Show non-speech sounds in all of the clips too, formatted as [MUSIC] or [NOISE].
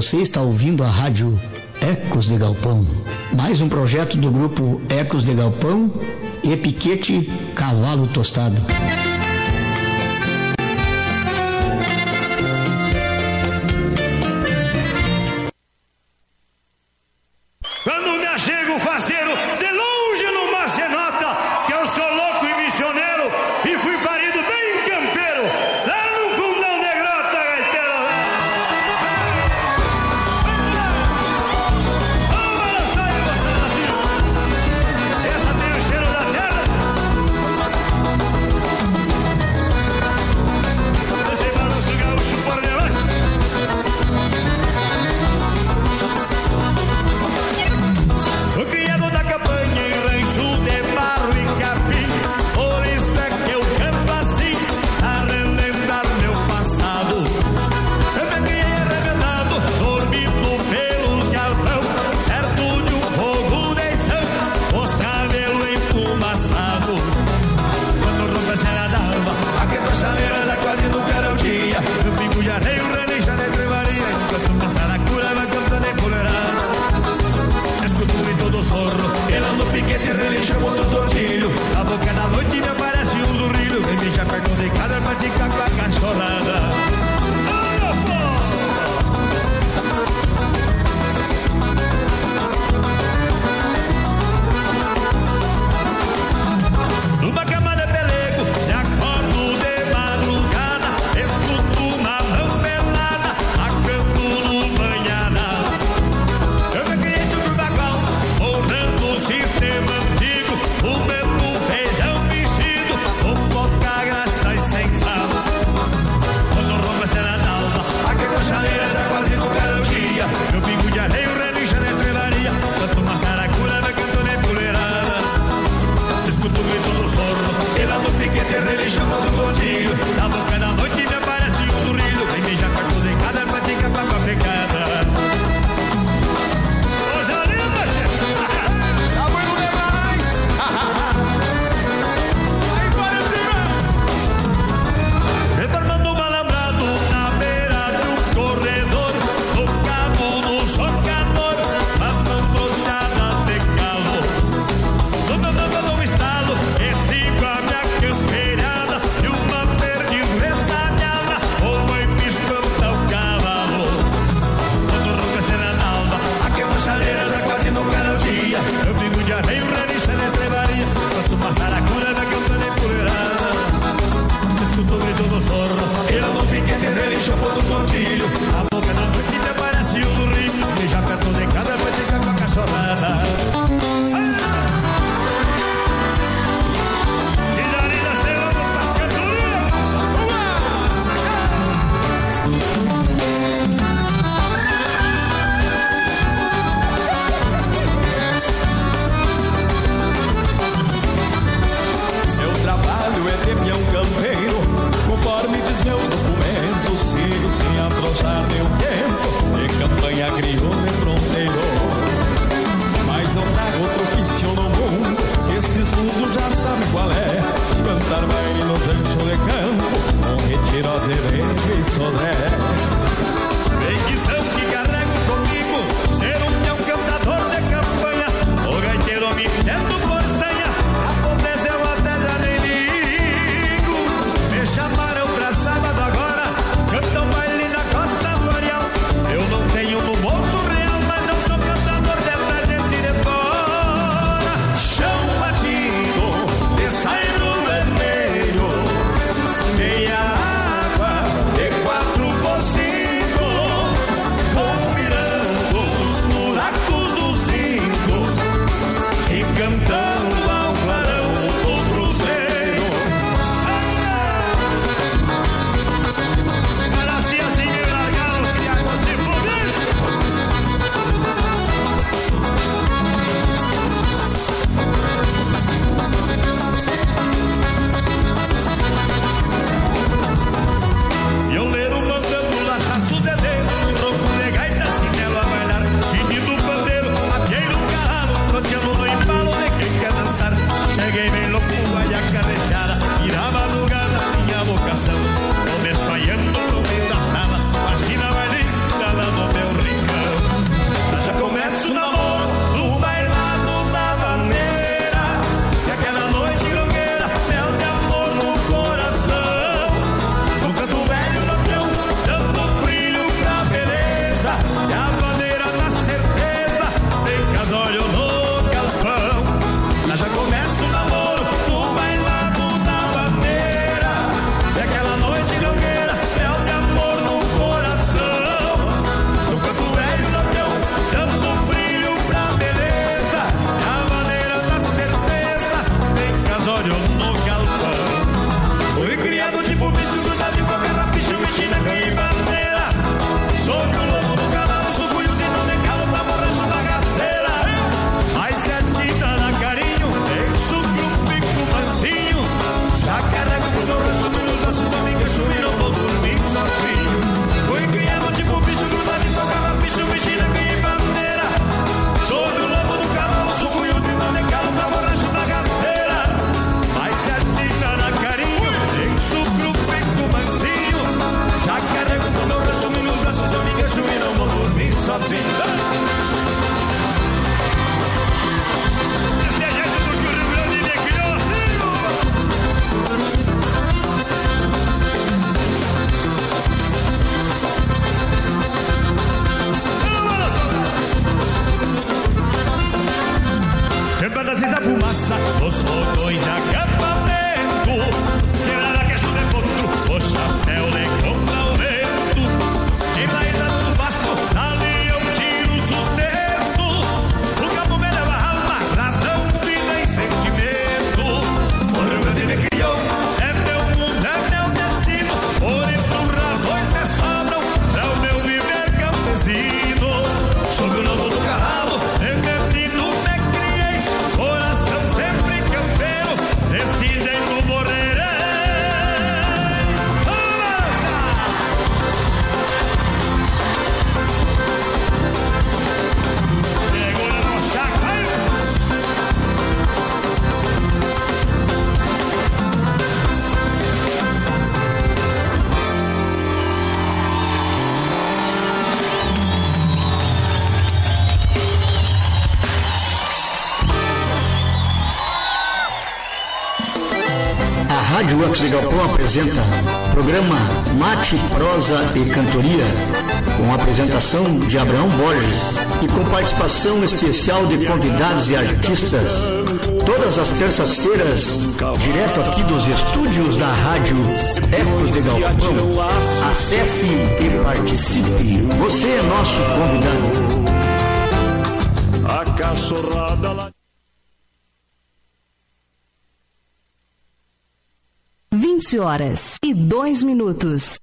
Você está ouvindo a rádio Ecos de Galpão. Mais um projeto do grupo Ecos de Galpão e Piquete Cavalo Tostado. Apresenta programa Mate, Prosa e Cantoria, com apresentação de Abraão Borges e com participação especial de convidados e artistas. Todas as terças-feiras, direto aqui dos estúdios da Rádio Ecos de Galpão. Acesse e participe. Você é nosso convidado. A cachorrada lá. 20 horas e 2 minutos.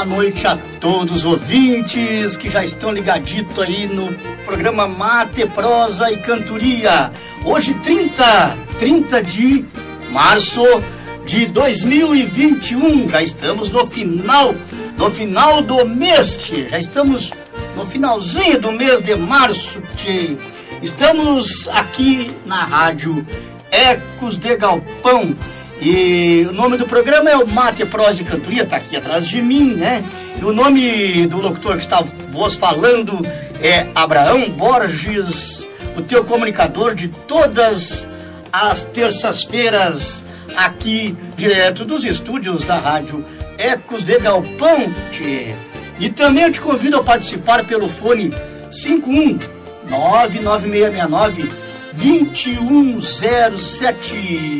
Boa noite a todos os ouvintes que já estão ligaditos aí no programa Mate, Prosa e Cantoria. Hoje, 30, 30 de março de 2021, já estamos no final no final do mês, tchê. Já estamos no finalzinho do mês de março, tchê. Estamos aqui na rádio Ecos de Galpão. E o nome do programa é o Mate, Prosa e Cantoria, tá aqui atrás de mim, né? E o nome do locutor que está vos falando é Abraão Borges, o teu comunicador de todas as terças-feiras, aqui direto dos estúdios da rádio Ecos de Galpão. Tchê. E também eu te convido a participar pelo fone 51 99669 2107.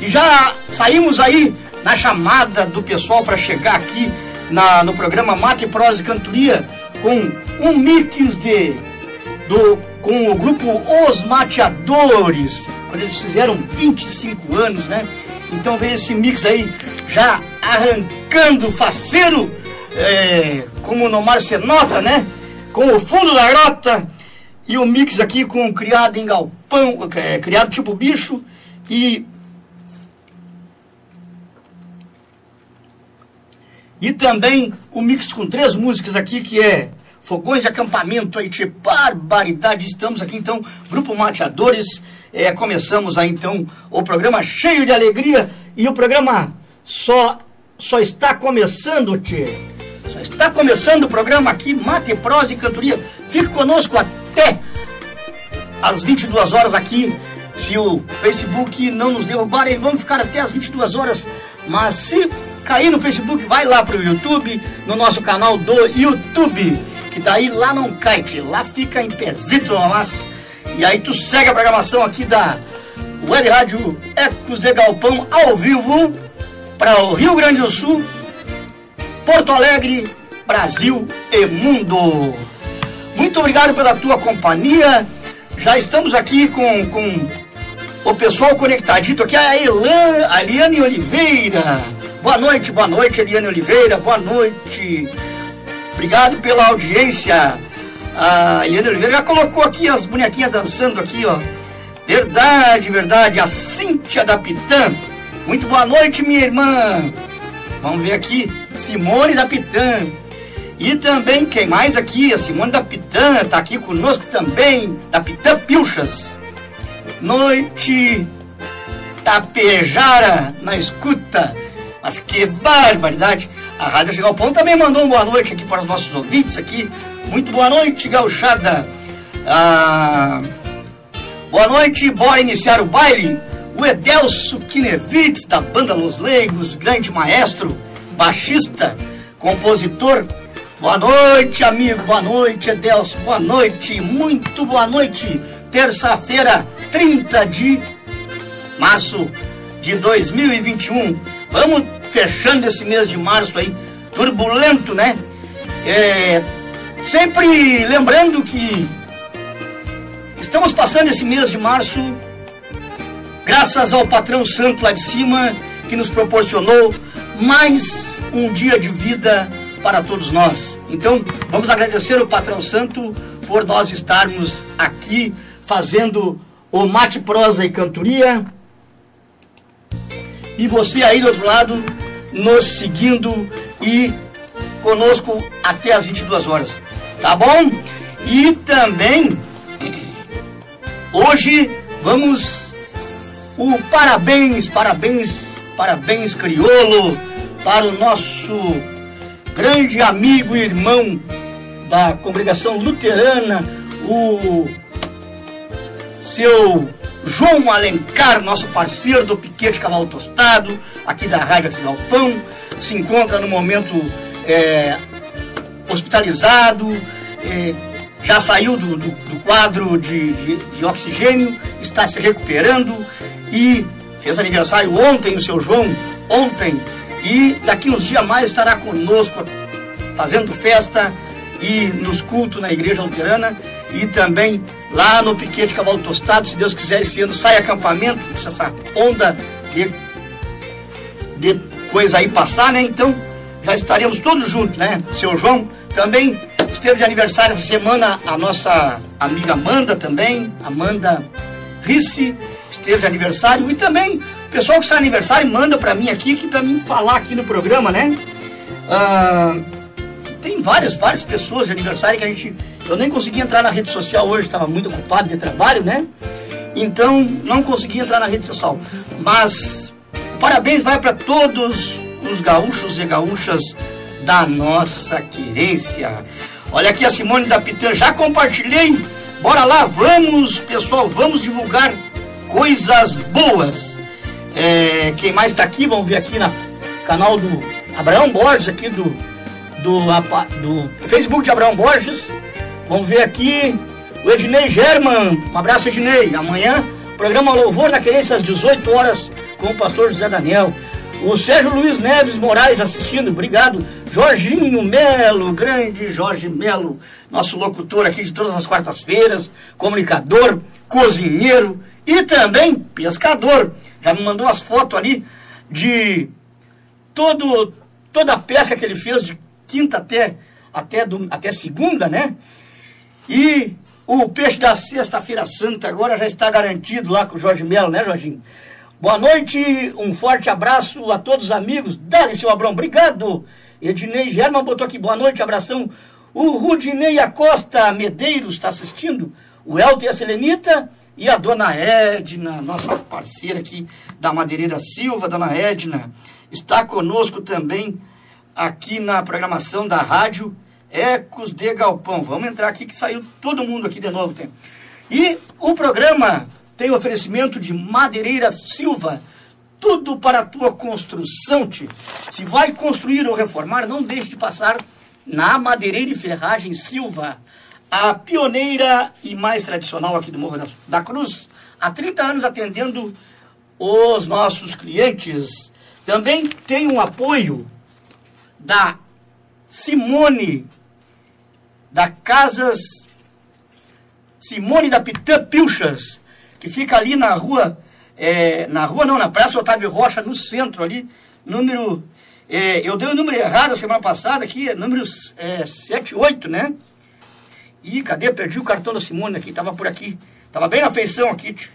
E já saímos aí na chamada do pessoal para chegar aqui na, no programa Mate, Prosa Cantoria com um mix de do, com o grupo Os Mateadores, quando eles fizeram 25 anos, né? Então vem esse mix aí já arrancando faceiro, é, como no Marcenota, né? Com o fundo da grota e o mix aqui com criado em galpão, é, criado tipo bicho e e também o mix com três músicas aqui que é fogões de acampamento de barbaridade. Estamos aqui então, Grupo Mateadores. É, começamos aí então o programa cheio de alegria e o programa só, só está começando, Tchê. Só está começando o programa aqui, Mate, Prosa e Cantoria. Fique conosco até às 22 horas aqui. Se o Facebook não nos derrubar, vamos ficar até às 22 horas. Mas se cair no Facebook, vai lá para o YouTube, no nosso canal do YouTube, que daí lá não cai, lá fica em pezito mas E aí tu segue a programação aqui da Web Rádio Ecos de Galpão ao vivo para o Rio Grande do Sul, Porto Alegre, Brasil e mundo. Muito obrigado pela tua companhia. Já estamos aqui com, com o pessoal conectadito aqui, a Elan, a Oliveira. Boa noite, boa noite, Eliane Oliveira, boa noite. Obrigado pela audiência. A Eliane Oliveira já colocou aqui as bonequinhas dançando aqui, ó. Verdade, verdade. A Cíntia da Pitã. Muito boa noite, minha irmã. Vamos ver aqui. Simone da Pitã. E também, quem mais aqui? A Simone da Pitã está aqui conosco também, da Pitã Pilchas. Noite Tapejara na escuta. Mas que barbaridade! A Rádio Cigalpão também mandou uma boa noite aqui para os nossos ouvintes aqui. Muito boa noite, gauchada. Ah, boa noite, bora iniciar o baile. O Edelso Kinevitz, da banda Los Leigos, grande maestro, baixista, compositor. Boa noite, amigo, boa noite, Edelso, boa noite, muito boa noite. Terça-feira, 30 de março de 2021. Vamos fechando esse mês de março aí, turbulento, né? É, sempre lembrando que estamos passando esse mês de março graças ao patrão santo lá de cima que nos proporcionou mais um dia de vida para todos nós. Então, vamos agradecer o patrão santo por nós estarmos aqui fazendo o mate prosa e cantoria e você aí do outro lado nos seguindo e conosco até as 22 horas, tá bom? E também hoje vamos o parabéns, parabéns, parabéns criolo para o nosso grande amigo e irmão da congregação luterana, o seu João Alencar, nosso parceiro do Piquete Cavalo Tostado, aqui da Rádio Galpão, se encontra no momento é, hospitalizado, é, já saiu do, do, do quadro de, de, de, oxigênio, está se recuperando e fez aniversário ontem, o seu João, ontem, e daqui uns dias mais estará conosco fazendo festa e nos cultos na Igreja Luterana e também lá no Piquete Cavalo Tostado, se Deus quiser, esse ano sai acampamento, essa onda de, de coisa aí passar, né? Então já estaremos todos juntos, né? Seu João também esteve de aniversário essa semana a nossa amiga Amanda também, Amanda Risse, esteve de aniversário e também o pessoal que está de aniversário manda para mim aqui, que para mim falar aqui no programa, né? Ah, tem várias, várias pessoas de aniversário que a gente. Eu nem consegui entrar na rede social hoje, estava muito ocupado de trabalho, né? Então não consegui entrar na rede social. Mas parabéns vai para todos os gaúchos e gaúchas da nossa querência. Olha aqui a Simone da Pitã, já compartilhei. Bora lá, vamos, pessoal, vamos divulgar coisas boas. É, quem mais está aqui, vamos ver aqui no canal do Abraão Borges, aqui do, do, do Facebook de Abraão Borges. Vamos ver aqui o Ednei German. Um abraço, Ednei. Amanhã, programa Louvor da Querência às 18 horas com o pastor José Daniel. O Sérgio Luiz Neves Moraes assistindo, obrigado. Jorginho Melo, grande Jorge Melo, nosso locutor aqui de todas as quartas-feiras, comunicador, cozinheiro e também pescador. Já me mandou as fotos ali de todo, toda a pesca que ele fez de quinta até, até, do, até segunda, né? E o peixe da sexta-feira santa agora já está garantido lá com o Jorge Melo, né, Jorginho? Boa noite, um forte abraço a todos os amigos. Dale, seu Abrão, obrigado. Ednei German botou aqui, boa noite, abração. O Rudinei Acosta Medeiros está assistindo. O Elton e a Selenita. E a dona Edna, nossa parceira aqui da Madeireira Silva, dona Edna, está conosco também aqui na programação da rádio Ecos de Galpão. Vamos entrar aqui que saiu todo mundo aqui de novo. Tem. E o programa tem oferecimento de Madeireira Silva. Tudo para a tua construção, -te. Se vai construir ou reformar, não deixe de passar na Madeireira e Ferragem Silva, a pioneira e mais tradicional aqui do Morro da, da Cruz, há 30 anos atendendo os nossos clientes. Também tem um apoio da Simone da Casas Simone da Pitã Pilchas, que fica ali na rua, é, na rua não, na Praça Otávio Rocha, no centro ali, número, é, eu dei o número errado a semana passada aqui, é número é, 78, né? Ih, cadê? Perdi o cartão da Simone aqui, tava por aqui, tava bem na feição aqui, tio.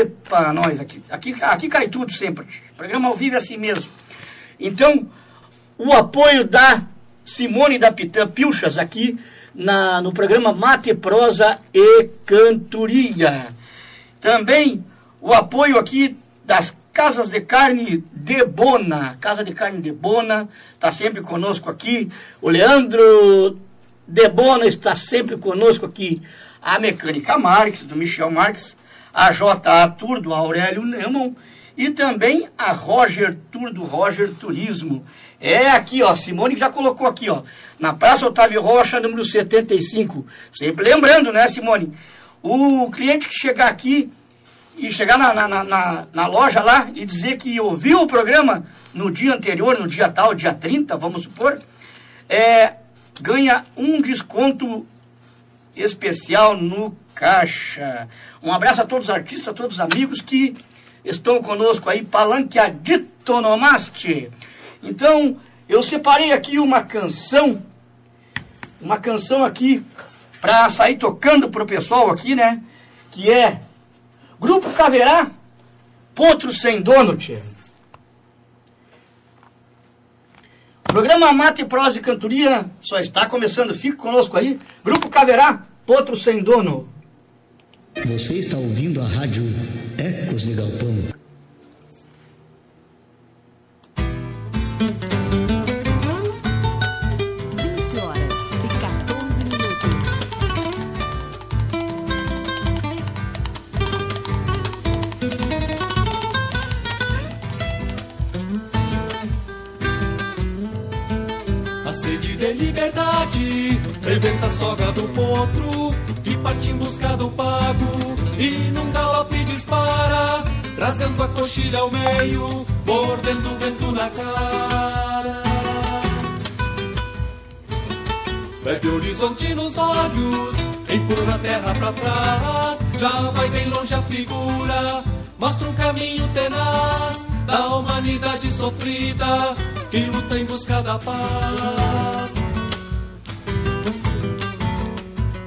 Epa, nós aqui, aqui, aqui cai tudo sempre, o programa ao vivo é assim mesmo. Então, o apoio da Simone da Pitã Pilchas aqui na, no programa Mate, Prosa e Cantoria. Também o apoio aqui das Casas de Carne de Bona. Casa de Carne de Bona está sempre conosco aqui. O Leandro de Bona está sempre conosco aqui. A Mecânica Marques, do Michel Marques. A J.A. Tour, do Aurélio Neumann. E também a Roger Tour, do Roger Turismo. É aqui, ó, Simone já colocou aqui, ó, na Praça Otávio Rocha, número 75. Sempre lembrando, né, Simone? O cliente que chegar aqui e chegar na, na, na, na, loja lá e dizer que ouviu o programa no dia anterior, no dia tal, dia 30, vamos supor, é, ganha um desconto especial no caixa. Um abraço a todos os artistas, a todos os amigos que estão conosco aí, palanqueadito nomaste. Então, eu separei aqui uma canção, uma canção aqui para sair tocando pro pessoal aqui, né? Que é Grupo Caverá, Potro Sem Dono, tia. Programa Mate, Prosa e Cantoria só está começando. Fique conosco aí. Grupo Caverá, Potro Sem Dono. Você está ouvindo a rádio Ecos de Galpão. 20 horas e 14 minutos. A sede de liberdade rebenta a soga do potro parte em busca do pago e num galope dispara, rasgando a coxilha ao meio, mordendo o vento na cara. O horizonte nos olhos, empurra a terra pra trás, já vai bem longe a figura, mostra um caminho tenaz da humanidade sofrida que luta em busca da paz.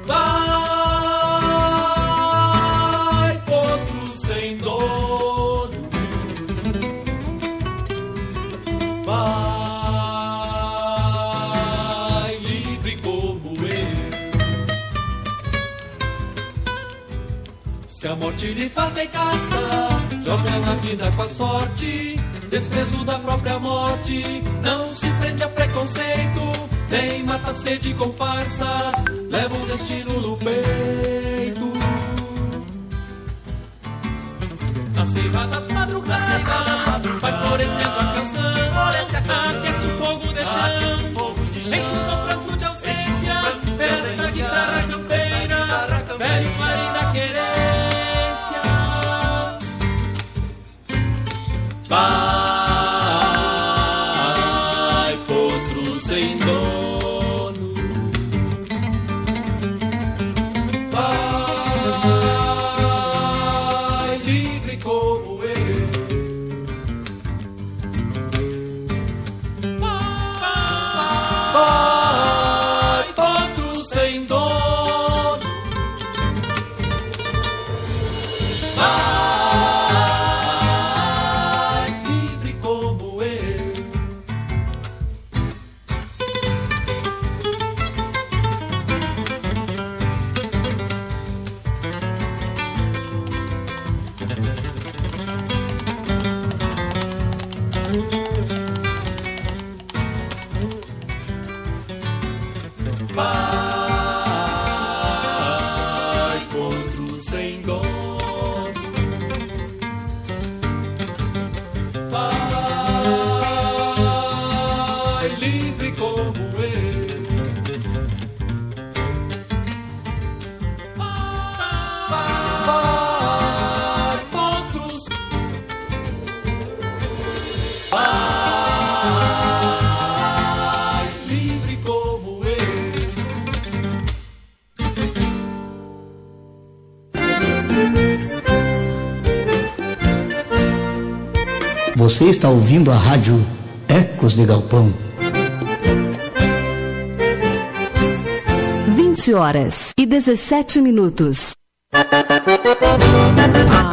Vai, Morte lhe faz de caça, joga na vida com a sorte. Desprezo da própria morte, não se prende a preconceito, nem mata sede com farsas, leva o destino no peito. Na seiva das madrugadas, vai florescendo a canção, aquece o fogo de Você está ouvindo a rádio Ecos de Galpão. 20 horas e 17 minutos.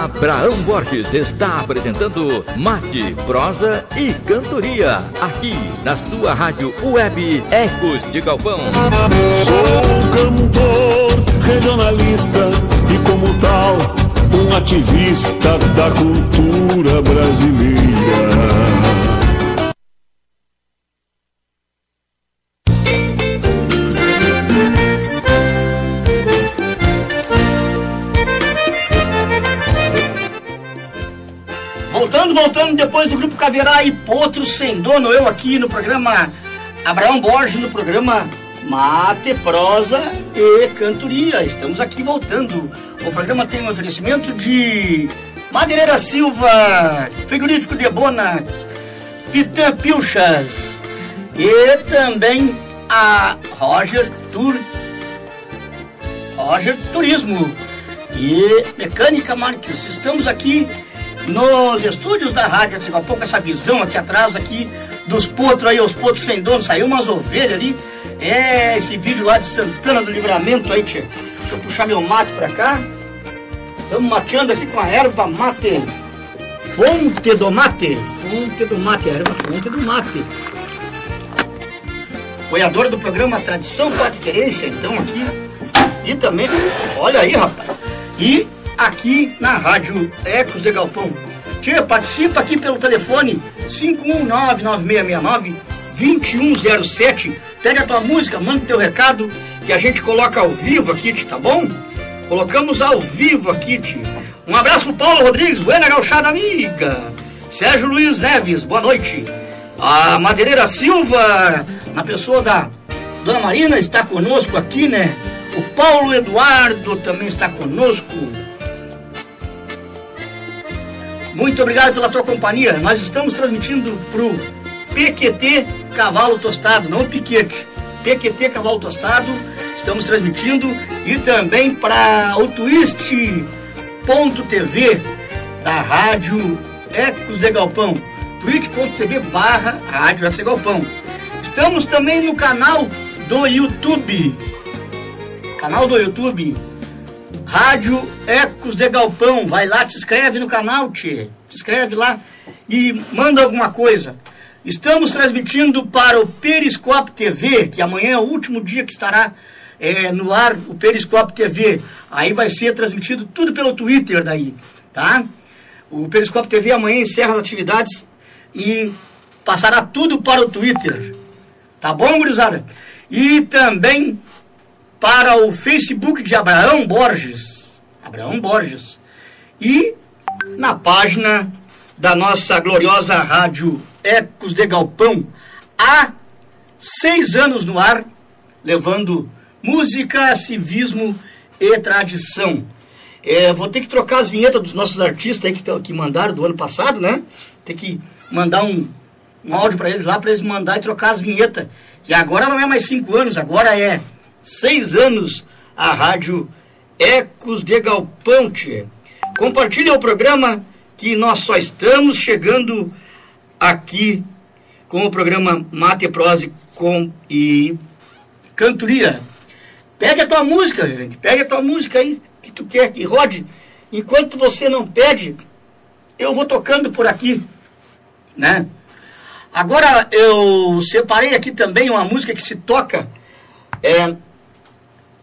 Abraão Borges está apresentando Mate, Prosa e Cantoria, aqui na sua rádio web Ecos de Galpão. Sou um cantor regionalista e, como tal, um ativista da cultura brasileira. Voltando, voltando, depois do Grupo Caverá e Potro Sem Dono, eu aqui no programa Abraão Borges, no programa Mate, Prosa e Cantoria. Estamos aqui voltando. O programa tem um oferecimento de Madeireira Silva, Frigorífico de Bona, Pitã Pilchas e também a Roger Tour Roger Turismo e Mecânica Marques. Estamos aqui nos estúdios da rádio, assim, um pouco essa visão aqui atrás aqui dos potros aí, os potros sem dono, saiu umas ovelhas ali. É, esse vídeo lá de Santana do Livramento aí, tia. Deixa eu puxar meu mate pra cá. Estamos mateando aqui com a erva mate. Fonte do mate. Fonte do mate, erva fonte do mate. Apoiador do programa Tradição Pátria Querência, então aqui. E também, olha aí, rapaz. E aqui na Rádio Ecos de Galpão. Tia, participa aqui pelo telefone 519-9669-2107. Pega a tua música, manda teu recado que a gente coloca ao vivo aqui, tá bom? Colocamos ao vivo aqui, tia. Um abraço pro Paulo Rodrigues, Buena Gauchada Amiga. Sérgio Luiz Neves, boa noite. A Madeireira Silva, na pessoa da Dona Marina, está conosco aqui, né? O Paulo Eduardo também está conosco. Muito obrigado pela tua companhia. Nós estamos transmitindo pro PQT Cavalo Tostado, não Piquete. PQT Cavalo Tostado, estamos transmitindo e também para o Twist.tv da Rádio Ecos de Galpão. twitch.tv barra Rádio Ecos de Galpão. Estamos também no canal do YouTube. Canal do YouTube Rádio Ecos de Galpão. Vai lá, te inscreve no canal, te. Te inscreve lá e manda alguma coisa. Estamos transmitindo para o Periscope TV, que amanhã é o último dia que estará é, no ar o Periscópio TV. Aí vai ser transmitido tudo pelo Twitter daí, tá? O Periscópio TV amanhã encerra as atividades e passará tudo para o Twitter. Tá bom, gurizada? E também para o Facebook de Abraão Borges. Abraão Borges. E na página da nossa gloriosa rádio Ecos de Galpão, há seis anos no ar, levando música, civismo e tradição. É, vou ter que trocar as vinhetas dos nossos artistas aí que, que mandaram do ano passado, né? Tem que mandar um, um áudio para eles lá, para eles mandar e trocar as vinhetas. Que agora não é mais cinco anos, agora é seis anos a rádio Ecos de Galpão, tchê. Compartilhe o programa que nós só estamos chegando aqui com o programa Mate Prose com e Cantoria. Pede a tua música, gente. Pede a tua música aí que tu quer que rode. Enquanto você não pede, eu vou tocando por aqui, né? Agora eu separei aqui também uma música que se toca é,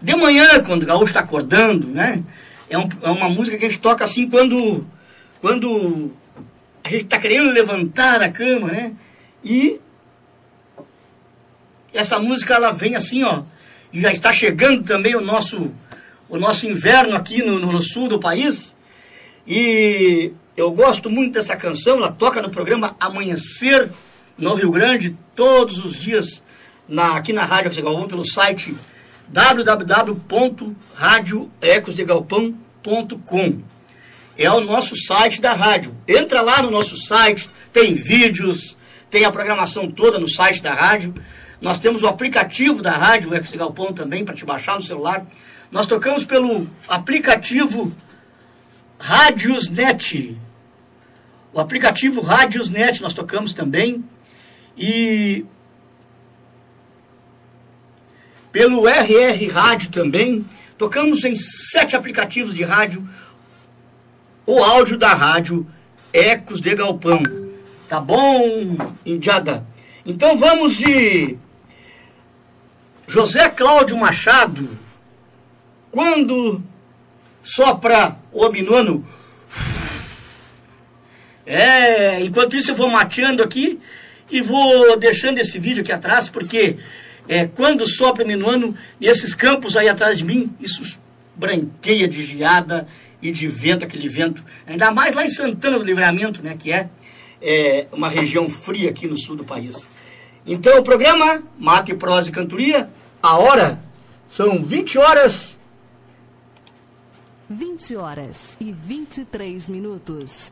de manhã, quando o gaúcho está acordando, né? É, um, é, uma música que a gente toca assim quando, quando a gente está querendo levantar da cama, né? E essa música ela vem assim, ó, e já está chegando também o nosso, o nosso inverno aqui no, no sul do país. E eu gosto muito dessa canção, ela toca no programa Amanhecer no Rio Grande, todos os dias, na, aqui na Rádio Galvão, pelo site www.radioecosdegalpão.com. É o nosso site da rádio. Entra lá no nosso site, tem vídeos, tem a programação toda no site da rádio. Nós temos o aplicativo da rádio de Galpão também para te baixar no celular. Nós tocamos pelo aplicativo Rádiosnet. O aplicativo Rádiosnet nós tocamos também. E pelo RR Rádio também. Tocamos em sete aplicativos de rádio o áudio da rádio Ecos de Galpão. Tá bom, Indiada? Então vamos de José Cláudio Machado. Quando sopra o minuano. É, enquanto isso eu vou mateando aqui e vou deixando esse vídeo aqui atrás, porque é, quando sopra o minuano, nesses campos aí atrás de mim, isso branqueia de geada e de vento, aquele vento, ainda mais lá em Santana do Livramento, né, que é, é uma região fria aqui no sul do país. Então o programa Mate, Prosa e Cantoria, a hora são 20 horas 20 horas e 23 minutos.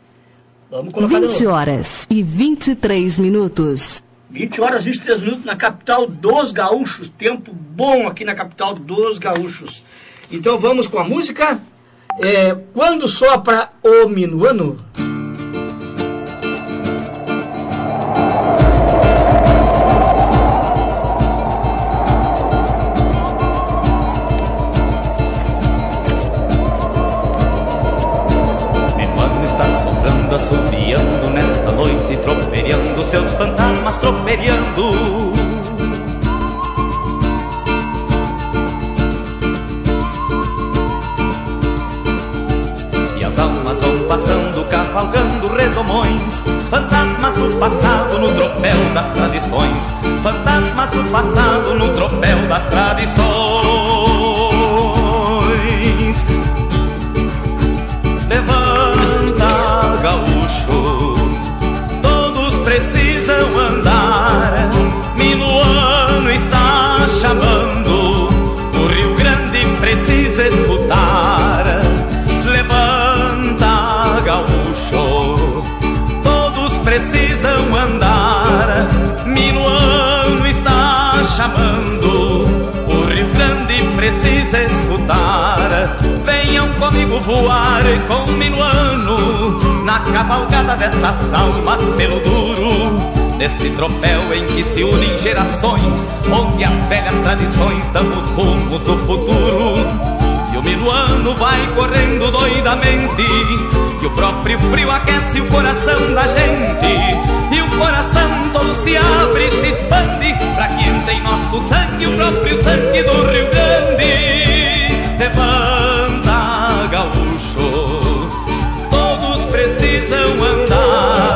Vamos colocar 20 horas e 23 minutos. 20 horas e 23 minutos na capital dos gaúchos. Tempo bom aqui na capital dos gaúchos. Então vamos com a música. É, quando sopra o minuano. E as almas vão passando, cavalgando redomões. Fantasmas do passado no tropel das tradições. Fantasmas do passado no tropel das tradições. Chamando, o Rio Grande precisa escutar. Venham comigo voar com Minuano na cavalgada destas almas pelo duro, neste tropel em que se unem gerações, onde as velhas tradições dão os rumos do futuro o minuano vai correndo doidamente Que o próprio frio aquece o coração da gente E o coração todo se abre e se expande Pra quem tem nosso sangue, o próprio sangue do Rio Grande Levanta, gaúcho Todos precisam andar.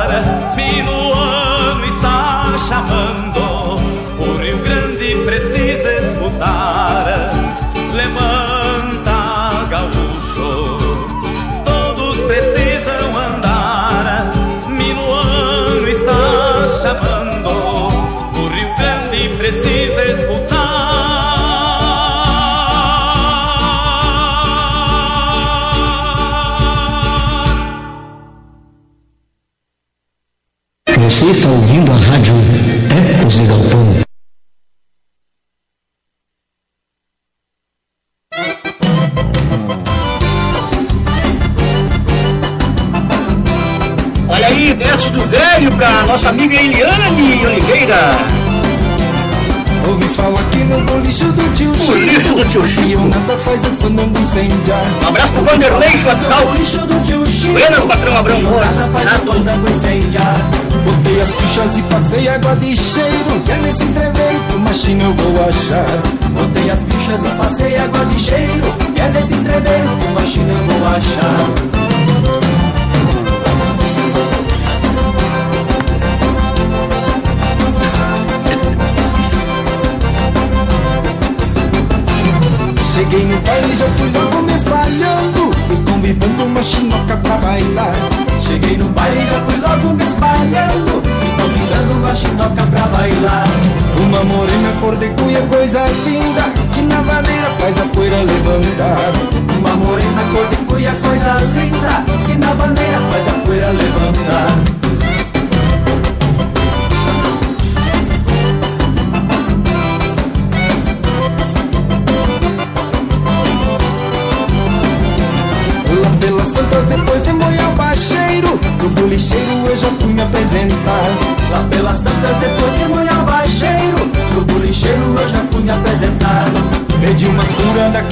está ouvindo a rádio Ecos de Galpão.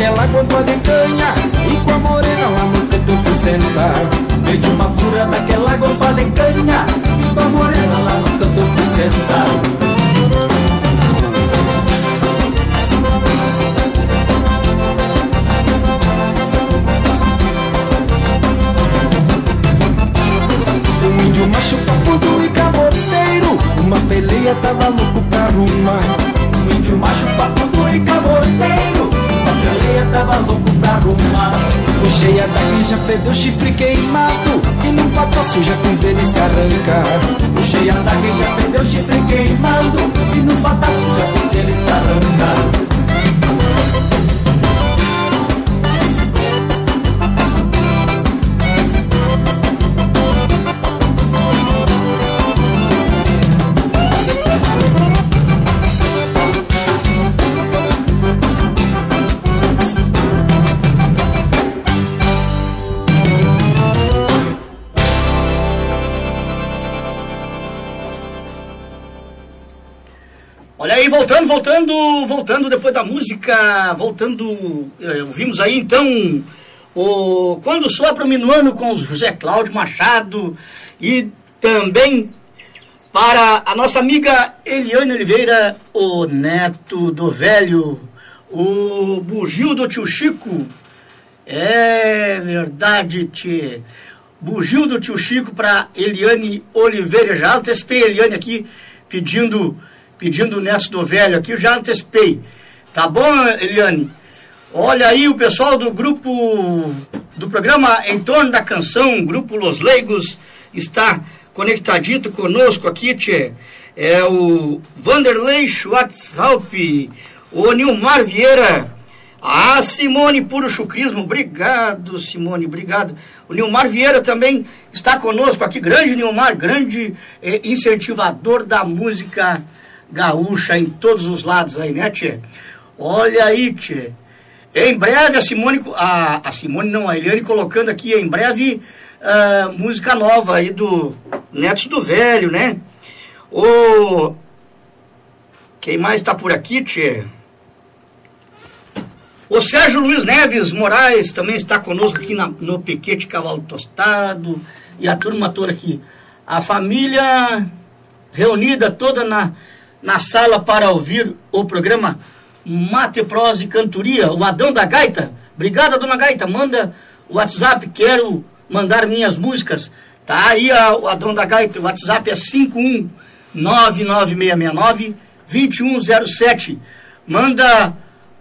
Cura daquela guampa de canha E com a morena lá no teto eu fui sentar. Pedi uma cura daquela guampa de canha E com a morena lá no teto eu fui sentar. Índio macho papudo e caboteiro Uma peleia tava louco pra arrumar Puxei a daga e já fedeu chifre queimado. E num pataço já fiz ele se arrancar. Puxei a daga e já fedeu chifre queimado. E num pataço já fiz ele se arrancar voltando, voltando, depois da música, voltando, eh, ouvimos aí então o Quando Sopra o Minuano com José Cláudio Machado e também para a nossa amiga Eliane Oliveira, o neto do velho, o bugio do tio Chico. É verdade, tchê. Bugio do tio Chico para Eliane Oliveira. Já antecipei a Eliane aqui pedindo, pedindo o neto do velho aqui, eu já antecipei. Tá bom, Eliane? Olha aí o pessoal do grupo do programa Em Torno da Canção, Grupo Los Leigos, está conectadito conosco aqui, tchê. É o Vanderlei Schwarzhaupt, o Nilmar Vieira, a Simone Puro Chucrismo, obrigado, Simone, obrigado. O Nilmar Vieira também está conosco aqui, grande Nilmar, grande eh, incentivador da música gaúcha em todos os lados aí, né, tchê? Olha aí, tchê. Em breve a Simone, a, a Simone não, a Eliane colocando aqui, em breve, ah, música nova aí do Netos do Velho, né? O... Quem mais está por aqui, tchê? O Sérgio Luiz Neves Moraes também está conosco aqui na- no Piquete Cavalo Tostado e a turma toda aqui. A família reunida toda na, na sala para ouvir o programa Mate, Prosa e Cantoria. O Adão da Gaita. Obrigado, Dona Gaita. Manda o WhatsApp, quero mandar minhas músicas. Tá aí a- o Adão da Gaita. O WhatsApp é 519969-2107. Manda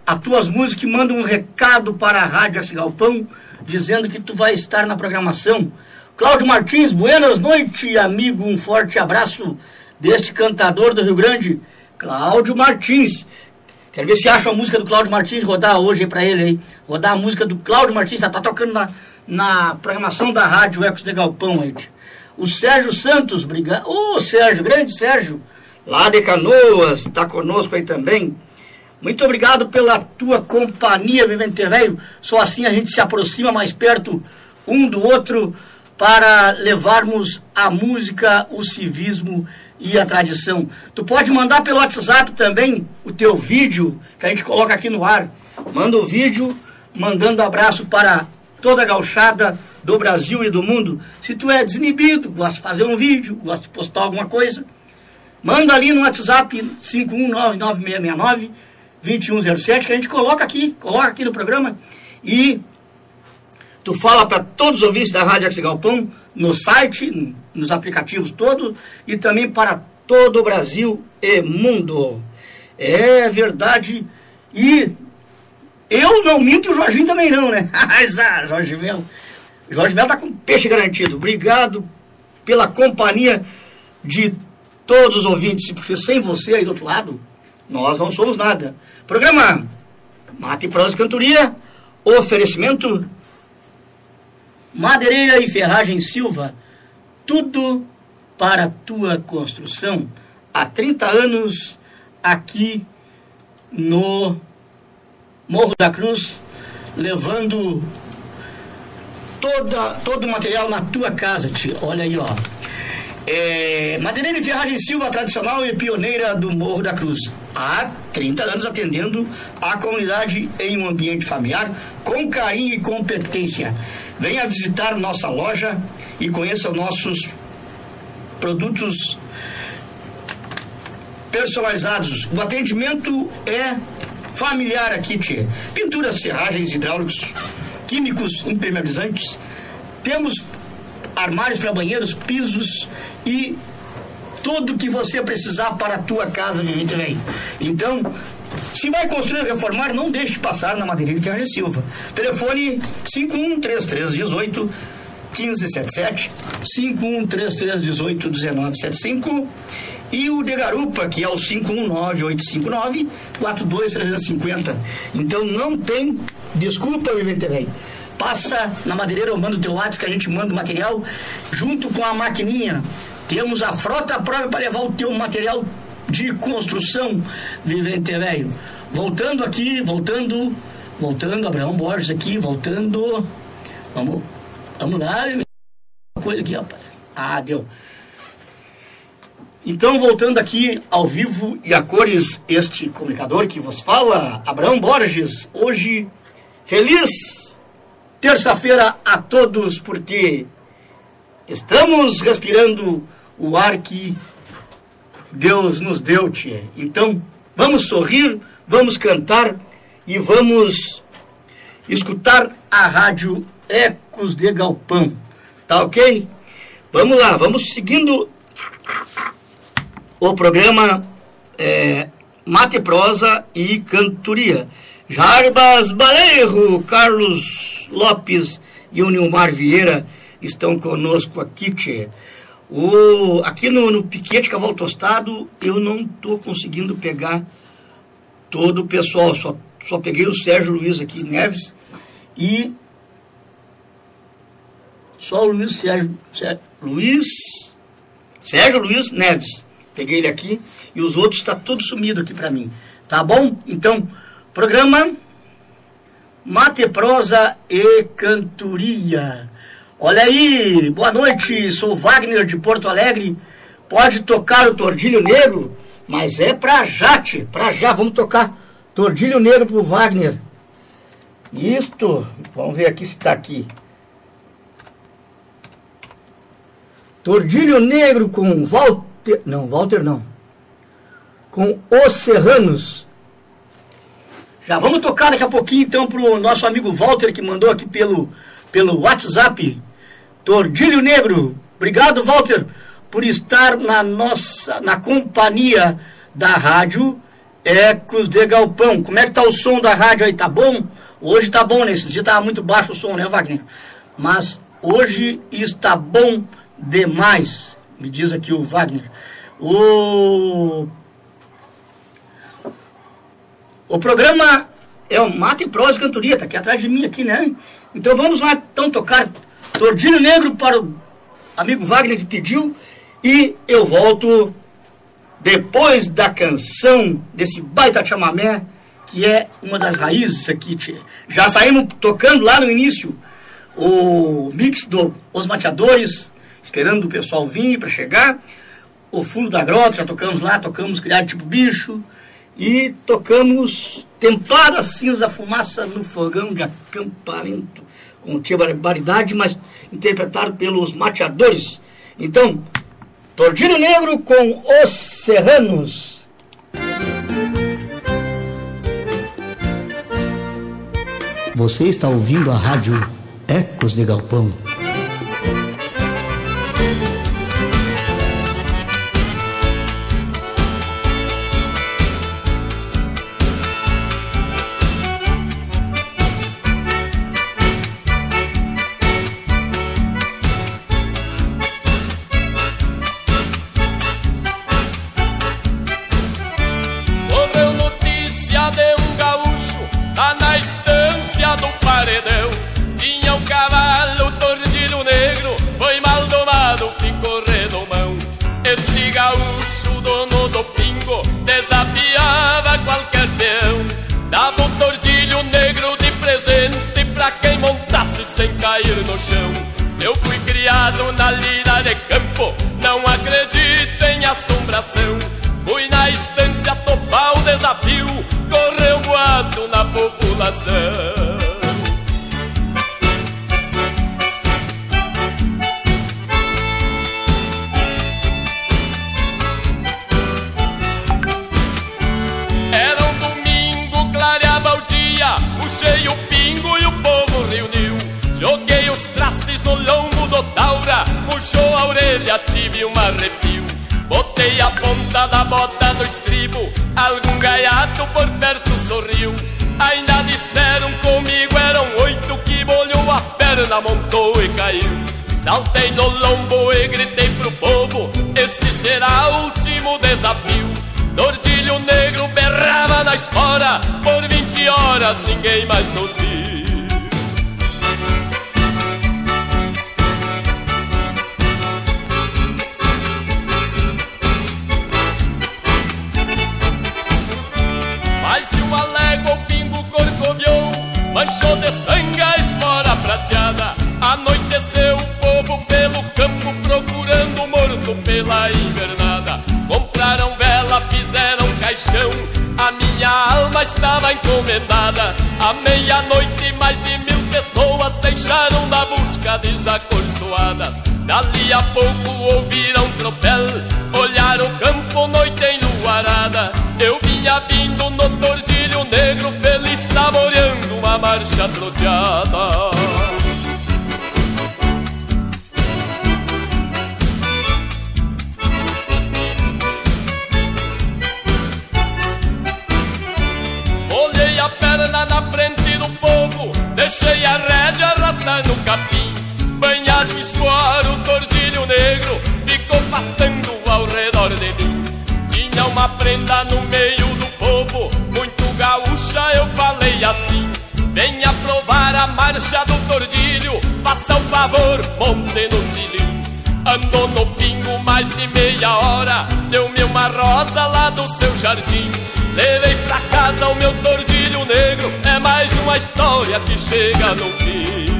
as tuas músicas e manda um recado para a Rádio Arce Galpão dizendo que tu vai estar na programação. Cláudio Martins, buenas noites, amigo. Um forte abraço deste cantador do Rio Grande, Cláudio Martins. Quero ver se acha a música do Cláudio Martins, rodar hoje pra ele aí. Rodar a música do Cláudio Martins, já tá tocando na, na programação da Rádio Ecos de Galpão aí. O Sérgio Santos, obrigado. Ô, Sérgio, grande Sérgio, lá de Canoas, tá conosco aí também. Muito obrigado pela tua companhia, Vivente Velho. Só assim a gente se aproxima mais perto um do outro para levarmos a música, o civismo e a tradição. Tu pode mandar pelo WhatsApp também o teu vídeo que a gente coloca aqui no ar. Manda o vídeo mandando abraço para toda a gauchada do Brasil e do mundo. Se tu é desinibido, gosta de fazer um vídeo, gosta de postar alguma coisa, manda ali no WhatsApp 5199669 2107 que a gente coloca aqui, coloca aqui no programa e tu fala para todos os ouvintes da Rádio Axe Galpão no site, nos aplicativos todos e também para todo o Brasil e mundo. É verdade. E eu não minto o Jorginho também não, né? [LAUGHS] Ah, Jorge Melo. Jorge Melo tá com peixe garantido. Obrigado pela companhia de todos os ouvintes, porque sem você aí do outro lado, nós não somos nada. Programa Mate Prosa e Cantoria, oferecimento Madeireira e Ferragem Silva, tudo para tua construção. Há 30 anos aqui no Morro da Cruz, levando toda, todo o material na tua casa, tia. Olha aí, ó. É, Madeireira e Ferragem Silva, tradicional e pioneira do Morro da Cruz. Há 30 anos atendendo a comunidade em um ambiente familiar com carinho e competência. Venha visitar nossa loja e conheça nossos produtos personalizados. O atendimento é familiar aqui, tia. Pinturas, ferragens, hidráulicos, químicos impermeabilizantes. Temos armários para banheiros, pisos e tudo que você precisar para a tua casa, Vivente Velho. Então, se vai construir ou reformar, não deixe de passar na Madeireira de Ferreira Silva. Telefone 513318 1577 513318 1975 e o de Garupa, que é o 519-859 42350. Então não tem desculpa, Velho passa na madeireira ou manda o teu WhatsApp que a gente manda o material junto com a maquininha. Temos a frota própria para levar o teu material de construção, Vivente Velho. Voltando aqui, voltando, voltando, Abraão Borges aqui, voltando. Vamos, vamos lá, uma coisa aqui, rapaz. Ah, deu. Então, voltando aqui ao vivo e a cores, este comunicador que vos fala, Abraão Borges, hoje feliz terça-feira a todos, porque estamos respirando o ar que Deus nos deu, tia. Então, vamos sorrir, vamos cantar e vamos escutar a rádio Ecos de Galpão. Tá ok? Vamos lá, vamos seguindo o programa é, Mate Prosa e Cantoria. Jarbas Baleiro, Carlos Lopes e o Nilmar Vieira estão conosco aqui, tchê. O, aqui no, no Piquete Cavalo Tostado, eu não estou conseguindo pegar todo o pessoal, só, só peguei o Sérgio Luiz aqui, Neves, e só o Luiz Sérgio, Sérgio Luiz, Sérgio Luiz Neves. Peguei ele aqui e os outros está tudo sumido aqui para mim. Tá bom? Então, programa Mate Prosa e Cantoria. Olha aí, boa noite, sou Wagner de Porto Alegre. Pode tocar o Tordilho Negro, mas é pra Jate, pra já. Vamos tocar Tordilho Negro pro Wagner. Isto, vamos ver aqui se tá aqui. Tordilho Negro com Walter, não, Walter não. Com Os Serranos. Já vamos tocar daqui a pouquinho então pro nosso amigo Walter que mandou aqui pelo, pelo WhatsApp. Tordilho Negro. Obrigado, Walter, por estar na nossa na companhia da rádio Ecos de Galpão. Como é que tá o som da rádio aí? Tá bom? Hoje tá bom, né? Esse dia tava muito baixo o som, né, Wagner? Mas hoje está bom demais, me diz aqui o Wagner. O o programa é o Prosa e Cantoria, tá aqui atrás de mim aqui, né? Então vamos lá, então, tocar Tordilho Negro para o amigo Wagner que pediu e eu volto depois da canção desse baita chamamé, que é uma das raízes aqui. Já saímos tocando lá no início o mix dos Mateadores, esperando o pessoal vir para chegar. O Fundo da Grota, já tocamos lá, tocamos Criado Tipo Bicho. E tocamos Templada Cinza Fumaça no Fogão de Acampamento. Com tia Barbaridade, mas interpretado pelos mateadores. Então, Tordilho Negro com Os Serranos. Você está ouvindo a rádio Ecos de Galpão. Chão. Eu fui criado na lida de campo, não acredito em assombração. Fui na estância topar o desafio, correu boato na população. Ponta da bota no estribo, algum gaiato por perto sorriu. Ainda disseram comigo, eram oito que molhou a perna, montou e caiu. Saltei no lombo e gritei pro povo, este será o último desafio. Tordilho negro berrava na espora, por 20 horas ninguém mais nos viu. Manchou de sangue a espora prateada. Anoiteceu o povo pelo campo Procurando o morto pela invernada. Compraram vela, fizeram caixão. A minha alma estava encomendada. À meia-noite mais de mil pessoas Deixaram na busca desacorçoadas. Dali a pouco ouviram tropel. Olharam o campo, noite enluarada marcha troteada. Olhei a perna na frente do povo Deixei a rédea arrastar no capim. Banhado em suor o tordilho negro Ficou pastando ao redor de mim. Tinha uma prenda no meio do povo Muito gaúcha eu falei assim Venha provar a marcha do tordilho. Faça o favor, monte no cilindro Andou no pingo mais de meia hora. Deu-me uma rosa lá do seu jardim. Levei pra casa o meu tordilho negro. É mais uma história que chega no fim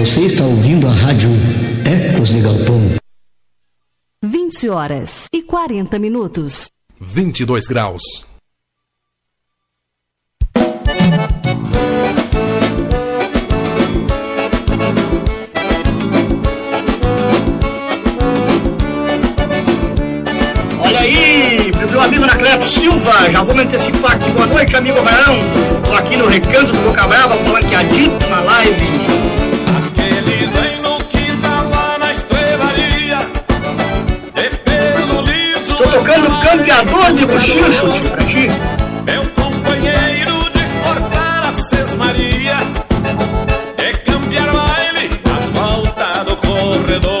Você está ouvindo a rádio Ecos de Galpão. 20 horas e 40 minutos. 22 graus. Olha aí, pro meu amigo Anacleto Silva, já vou me antecipar aqui. Boa noite, amigo Barão. Tô aqui no Recanto do Boca Brava, palanqueadito na live. Campeador de Buchicho, tio, pra ti. Meu companheiro de cortar a sesmaria De cambiar baile nas voltas do corredor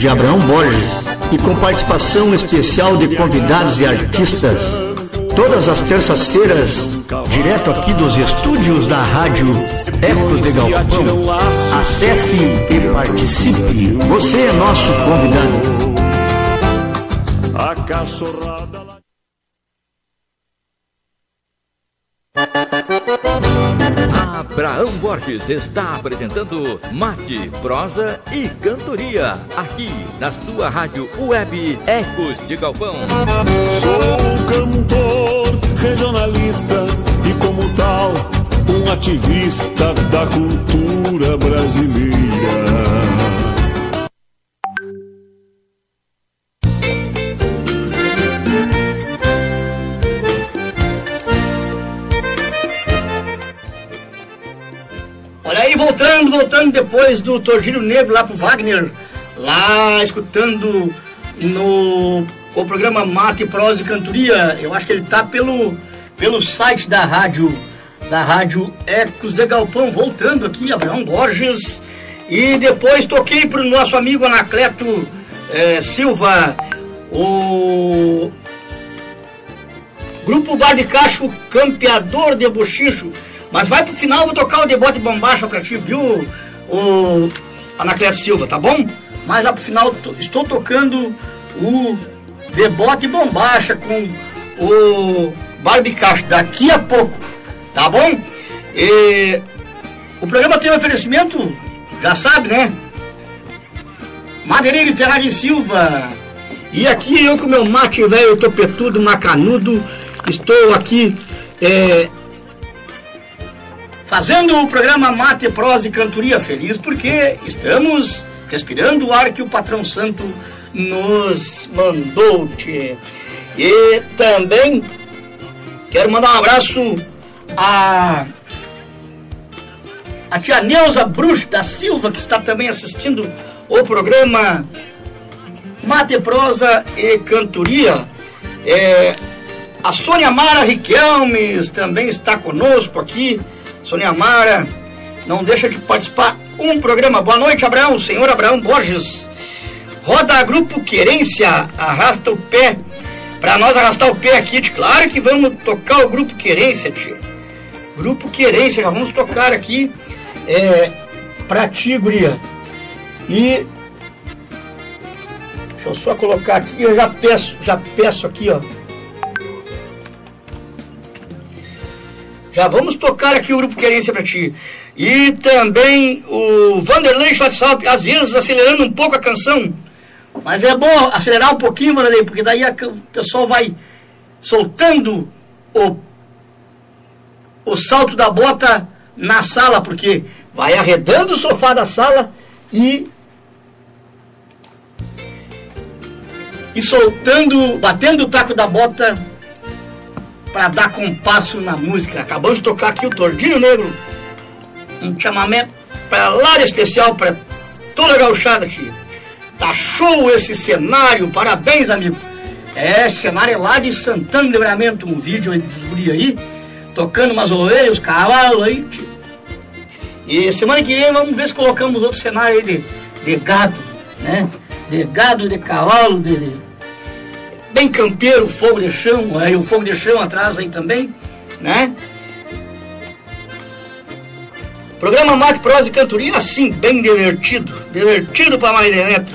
de Abraão Borges e com participação especial de convidados e artistas. Todas as terças-feiras, direto aqui dos estúdios da Rádio Ecos de Galpão. Acesse e participe. Você é nosso convidado. A cachorrada Abraão Borges está apresentando Mate, Prosa e Cantoria, aqui na sua rádio web Ecos de Galpão. Sou cantor regionalista e, como tal, um ativista da cultura brasileira. Voltando, voltando depois do Tordilho Negro lá pro Wagner, lá escutando no o programa Mate, Prosa e Cantoria. Eu acho que ele tá pelo, pelo site da rádio, da rádio Ecos de Galpão. Voltando aqui, Abraão Borges. E depois toquei pro nosso amigo Anacleto eh, Silva, o Grupo Bar de Cacho Campeador de Bochicho. Mas vai pro final, vou tocar o debote bombacha pra ti, viu, o Anacleto Silva, tá bom? Mas lá pro final to- estou tocando o debote bombacha com o Barbicacho daqui a pouco, tá bom? E o programa tem um oferecimento, já sabe, né? Madeireiro e Ferrari Silva. E aqui eu com meu mate velho topetudo, macanudo, estou aqui é, fazendo o programa Mate, Prosa e Cantoria Feliz, porque estamos respirando o ar que o patrão santo nos mandou. tchê. E também quero mandar um abraço a a tia Neuza Bruxo da Silva, que está também assistindo o programa Mate Prosa e Cantoria. É, a Sônia Mara Riquelmes também está conosco aqui. Sônia Mara, não deixa de participar um programa. Boa noite, Abraão, senhor Abraão Borges. Roda Grupo Querência, arrasta o pé. Para nós arrastar o pé aqui, claro que vamos tocar o Grupo Querência, tia. Grupo Querência, já vamos tocar aqui é, pra ti, guria. E deixa eu só colocar aqui, eu já peço, já peço aqui, ó. Já vamos tocar aqui o Grupo Querência pra ti. E também o Vanderlei WhatsApp, às vezes acelerando um pouco a canção. Mas é bom acelerar um pouquinho, Vanderlei, porque daí a, o pessoal vai soltando o, o salto da bota na sala, porque vai arredando o sofá da sala e e soltando, batendo o taco da bota para dar compasso na música. Acabamos de tocar aqui o Tordinho Negro, um chamamento para lá especial para toda a gauchada aqui. Tá show esse cenário, parabéns, amigo. É, cenário é lá de Santana de Livramento, um vídeo aí dos guri aí, tocando umas ovelhas, cavalos aí. Tio. E semana que vem vamos ver se colocamos outro cenário aí de, de gado, né? De gado, de cavalo, de, de bem campeiro, fogo de chão, aí o fogo de chão atrás aí também, né? Programa Mate, Prosa e Cantoria, assim, bem divertido, divertido para mais de metro.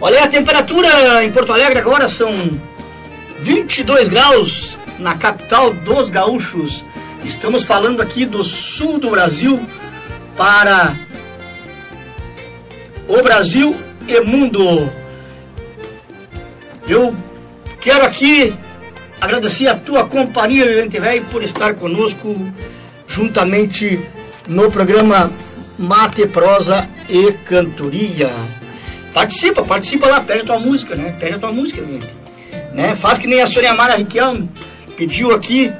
Olha a temperatura em Porto Alegre agora são 22 graus na capital dos gaúchos. Estamos falando aqui do sul do Brasil para o Brasil e mundo. Eu quero aqui agradecer a tua companhia, Vivente Velho, por estar conosco juntamente no programa Mate, Prosa e Cantoria. Participa, participa lá, pede a tua música, né? Pede a tua música, gente. Né? Faz que nem a Sônia Mara Riquelme pediu aqui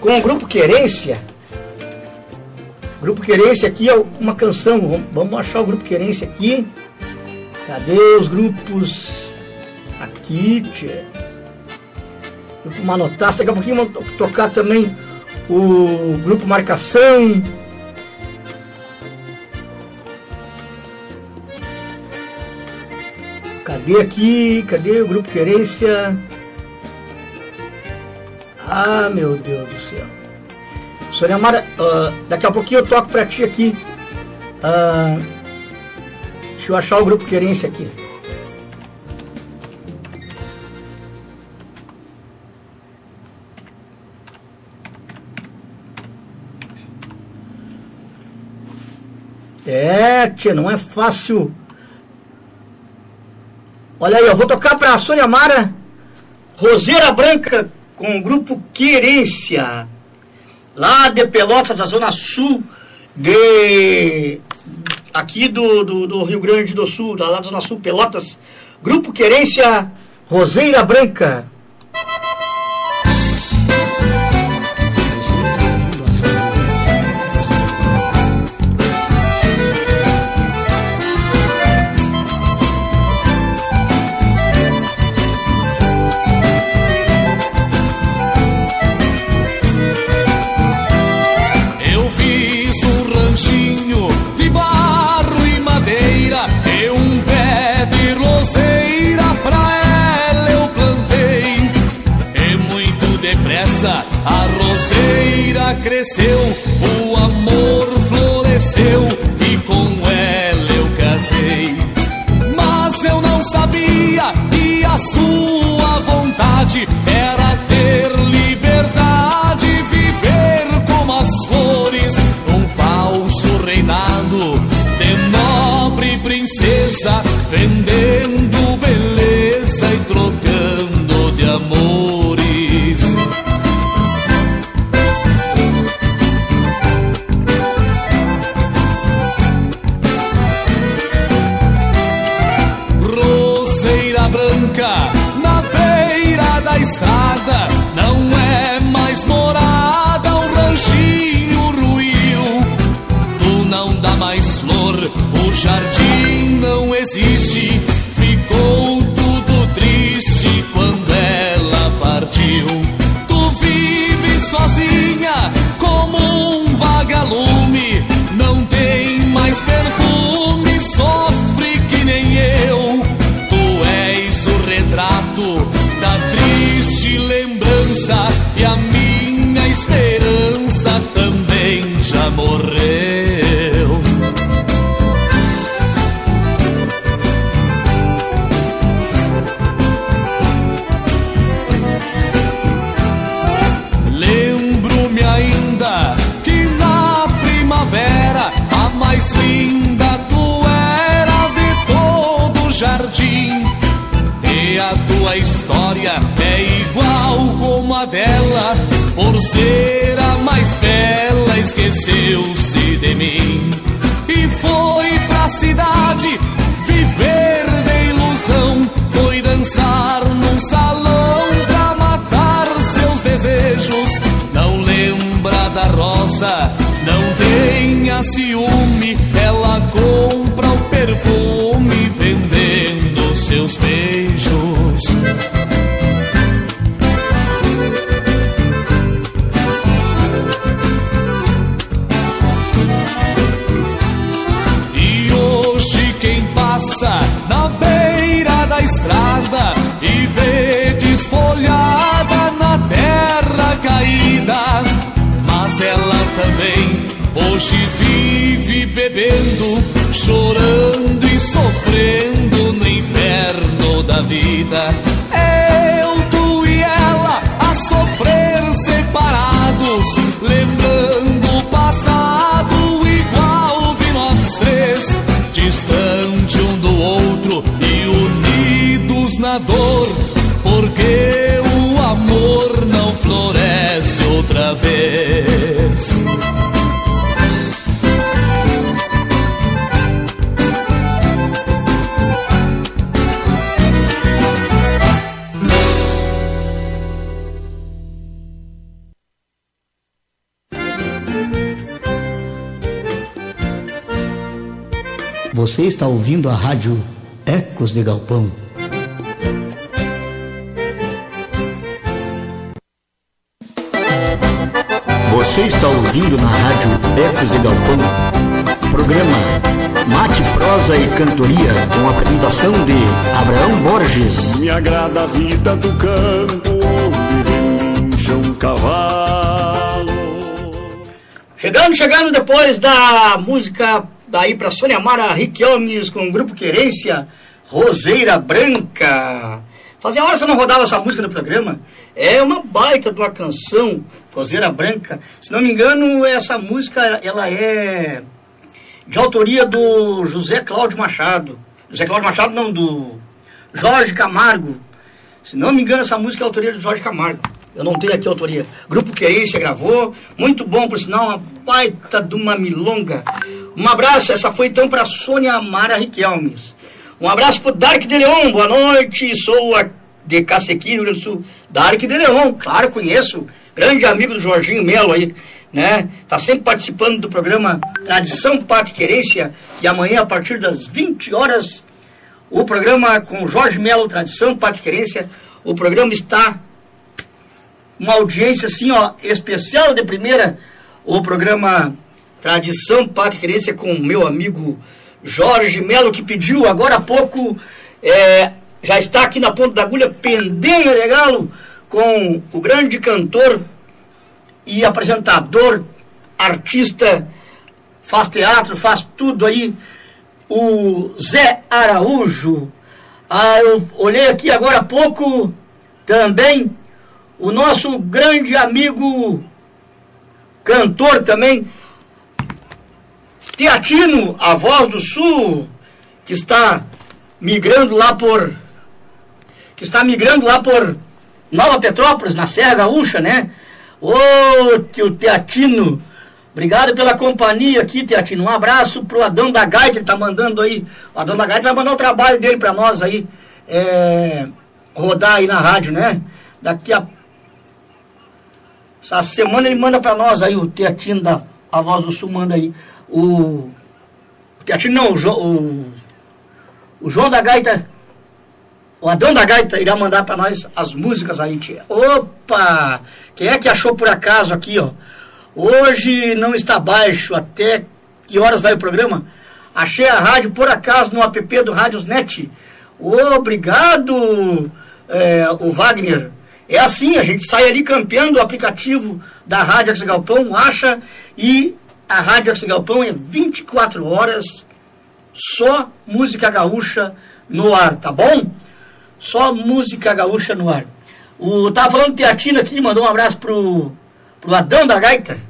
com o Grupo Querência. Grupo Querência aqui é uma canção. Vamos achar o Grupo Querência aqui. Cadê os grupos? Aqui, tchê. Grupo Manotaço. Daqui a pouquinho vamos tocar também o Grupo Marcação. Cadê aqui? Cadê o Grupo Querência? Ah, meu Deus do céu. Sônia Mara, uh, daqui a pouquinho eu toco pra ti aqui. Uh, deixa eu achar o Grupo Querência aqui. É, tia, não é fácil. Olha aí, eu vou tocar para a Sônia Mara, Roseira Branca, com o grupo Querência, lá de Pelotas, da Zona Sul, de aqui do, do, do Rio Grande do Sul, da, da Zona Sul, Pelotas. Grupo Querência, Roseira Branca. Cresceu, o amor floresceu e com ela eu casei. Mas eu não sabia que a sua vontade era ter liberdade, viver como as flores, um falso reinado de nobre princesa, vendendo beleza e trocando por ser a mais bela, esqueceu-se de mim. E foi pra cidade viver de ilusão, foi dançar num salão pra matar seus desejos. Não lembra da rosa, não tenha ciúme, mas ela também hoje vive bebendo, chorando e sofrendo no inverno da vida. Eu, tu e ela a sofrer separados, lembrando o passado igual de nós três, distante um do outro e unidos na dor, porque amor não floresce outra vez. Você está ouvindo a rádio Ecos de Galpão. Você está ouvindo na rádio Ecos de Galpão, programa Mate, Prosa e Cantoria, com a apresentação de Abraão Borges. Me agrada a vida do campo, onde um cavalo. Chegando, chegando depois da música daí para Sônia Mara Riquelmes com o grupo Querência, Roseira Branca. Fazia horas que eu não rodava essa música no programa. É uma baita de uma canção, Roseira Branca. Se não me engano, essa música ela é de autoria do José Cláudio Machado. José Cláudio Machado não, do Jorge Camargo. Se não me engano, essa música é autoria do Jorge Camargo. Eu não tenho aqui autoria. Grupo Querência gravou. Muito bom, por sinal, uma baita de uma milonga. Um abraço, essa foi então para Sônia Amara Riquelmes. Um abraço para Dark de Leon, boa noite. Sou a de Cacequi, Rio Grande do Sul. Dark de Leon, claro, conheço. Grande amigo do Jorginho Melo aí, né? Tá sempre participando do programa Tradição Pátria e Querência, que amanhã, a partir das 20 horas, o programa com Jorge Melo, Tradição Pátria e Querência, o programa está uma audiência assim, ó, especial de primeira, o programa Tradição Pátria e Querência com meu amigo Jorge Melo, que pediu agora há pouco, é, já está aqui na ponta da agulha, Pendenha de Galo, com o grande cantor e apresentador, artista, faz teatro, faz tudo aí, o Zé Araújo. Ah, eu olhei aqui agora há pouco também o nosso grande amigo cantor também, Teatino, a voz do sul, que está migrando lá por. que está migrando lá por Nova Petrópolis, na Serra Gaúcha, né? Ô, tio Teatino, obrigado pela companhia aqui, Teatino. Um abraço pro Adão da Gaita, ele tá mandando aí. O Adão da Gaita vai mandar o trabalho dele para nós aí, é, rodar aí na rádio, né? Daqui a. Essa semana ele manda para nós aí, o Teatino da A Voz do Sul manda aí o não, o, o, o João da Gaita, o Adão da Gaita irá mandar para nós as músicas aí, tia. Opa! Quem é que achou por acaso aqui, ó? Hoje não está baixo, até que horas vai o programa? Achei a rádio por acaso no app do Rádios Net. Obrigado, é, o Wagner. É assim, a gente sai ali campeando o aplicativo da Rádio Axel Galpão, acha, e a Rádio Axel Galpão é 24 horas, só música gaúcha no ar, tá bom? Só música gaúcha no ar. O, tava falando Teatino aqui, mandou um abraço pro, pro Adão da Gaita.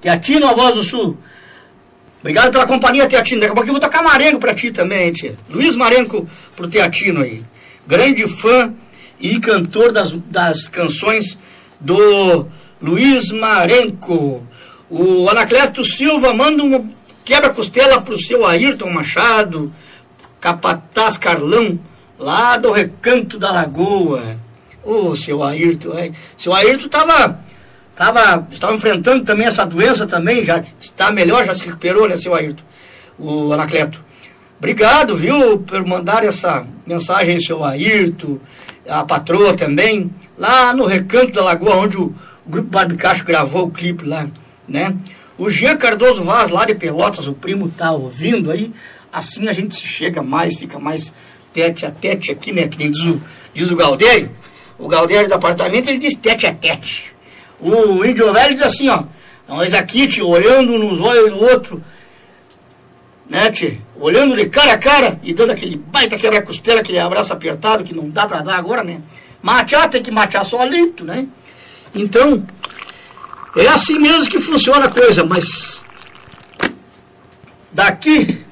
Teatino, a voz do sul. Obrigado pela companhia, Teatino. Daqui a pouquinho eu vou tocar Marengo pra ti também, tia. Luiz Marengo pro Teatino aí. Grande fã e cantor das, das canções do Luiz Marenco. O Anacleto Silva manda um quebra-costela pro seu Ayrton Machado, Capataz Carlão, lá do Recanto da Lagoa. Ô, seu Ayrton, é. seu Ayrton tava, tava, estava enfrentando também essa doença também, já está melhor, já se recuperou, né, seu Ayrton, o Anacleto. Obrigado, viu, por mandar essa mensagem seu Ayrton, a patroa também, lá no Recanto da Lagoa, onde o, o Grupo Barbicacho gravou o clipe lá, né? O Jean Cardoso Vaz, lá de Pelotas, o primo tá ouvindo aí, assim a gente se chega mais, fica mais tete a tete aqui, né? Que nem diz o, diz o Galdério. O Galdério do apartamento, ele diz tete a tete. O índio velho diz assim, ó, nós aqui, tio, olhando nos olhos do outro, né, tio? Olhando de cara a cara e dando aquele baita quebra-costela, aquele abraço apertado que não dá pra dar agora, né? Matear tem que matear solito, né? Então, é assim mesmo que funciona a coisa, mas daqui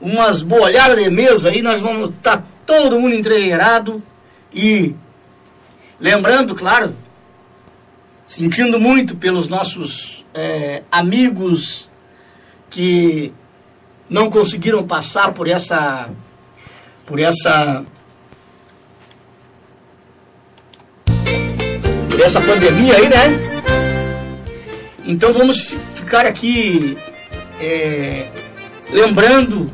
umas bolhadas de mesa aí, nós vamos estar todo mundo entregueirado e lembrando, claro, sentindo muito pelos nossos eh, amigos que não conseguiram passar por essa por essa por essa pandemia aí, né? Então vamos fi- ficar aqui é, lembrando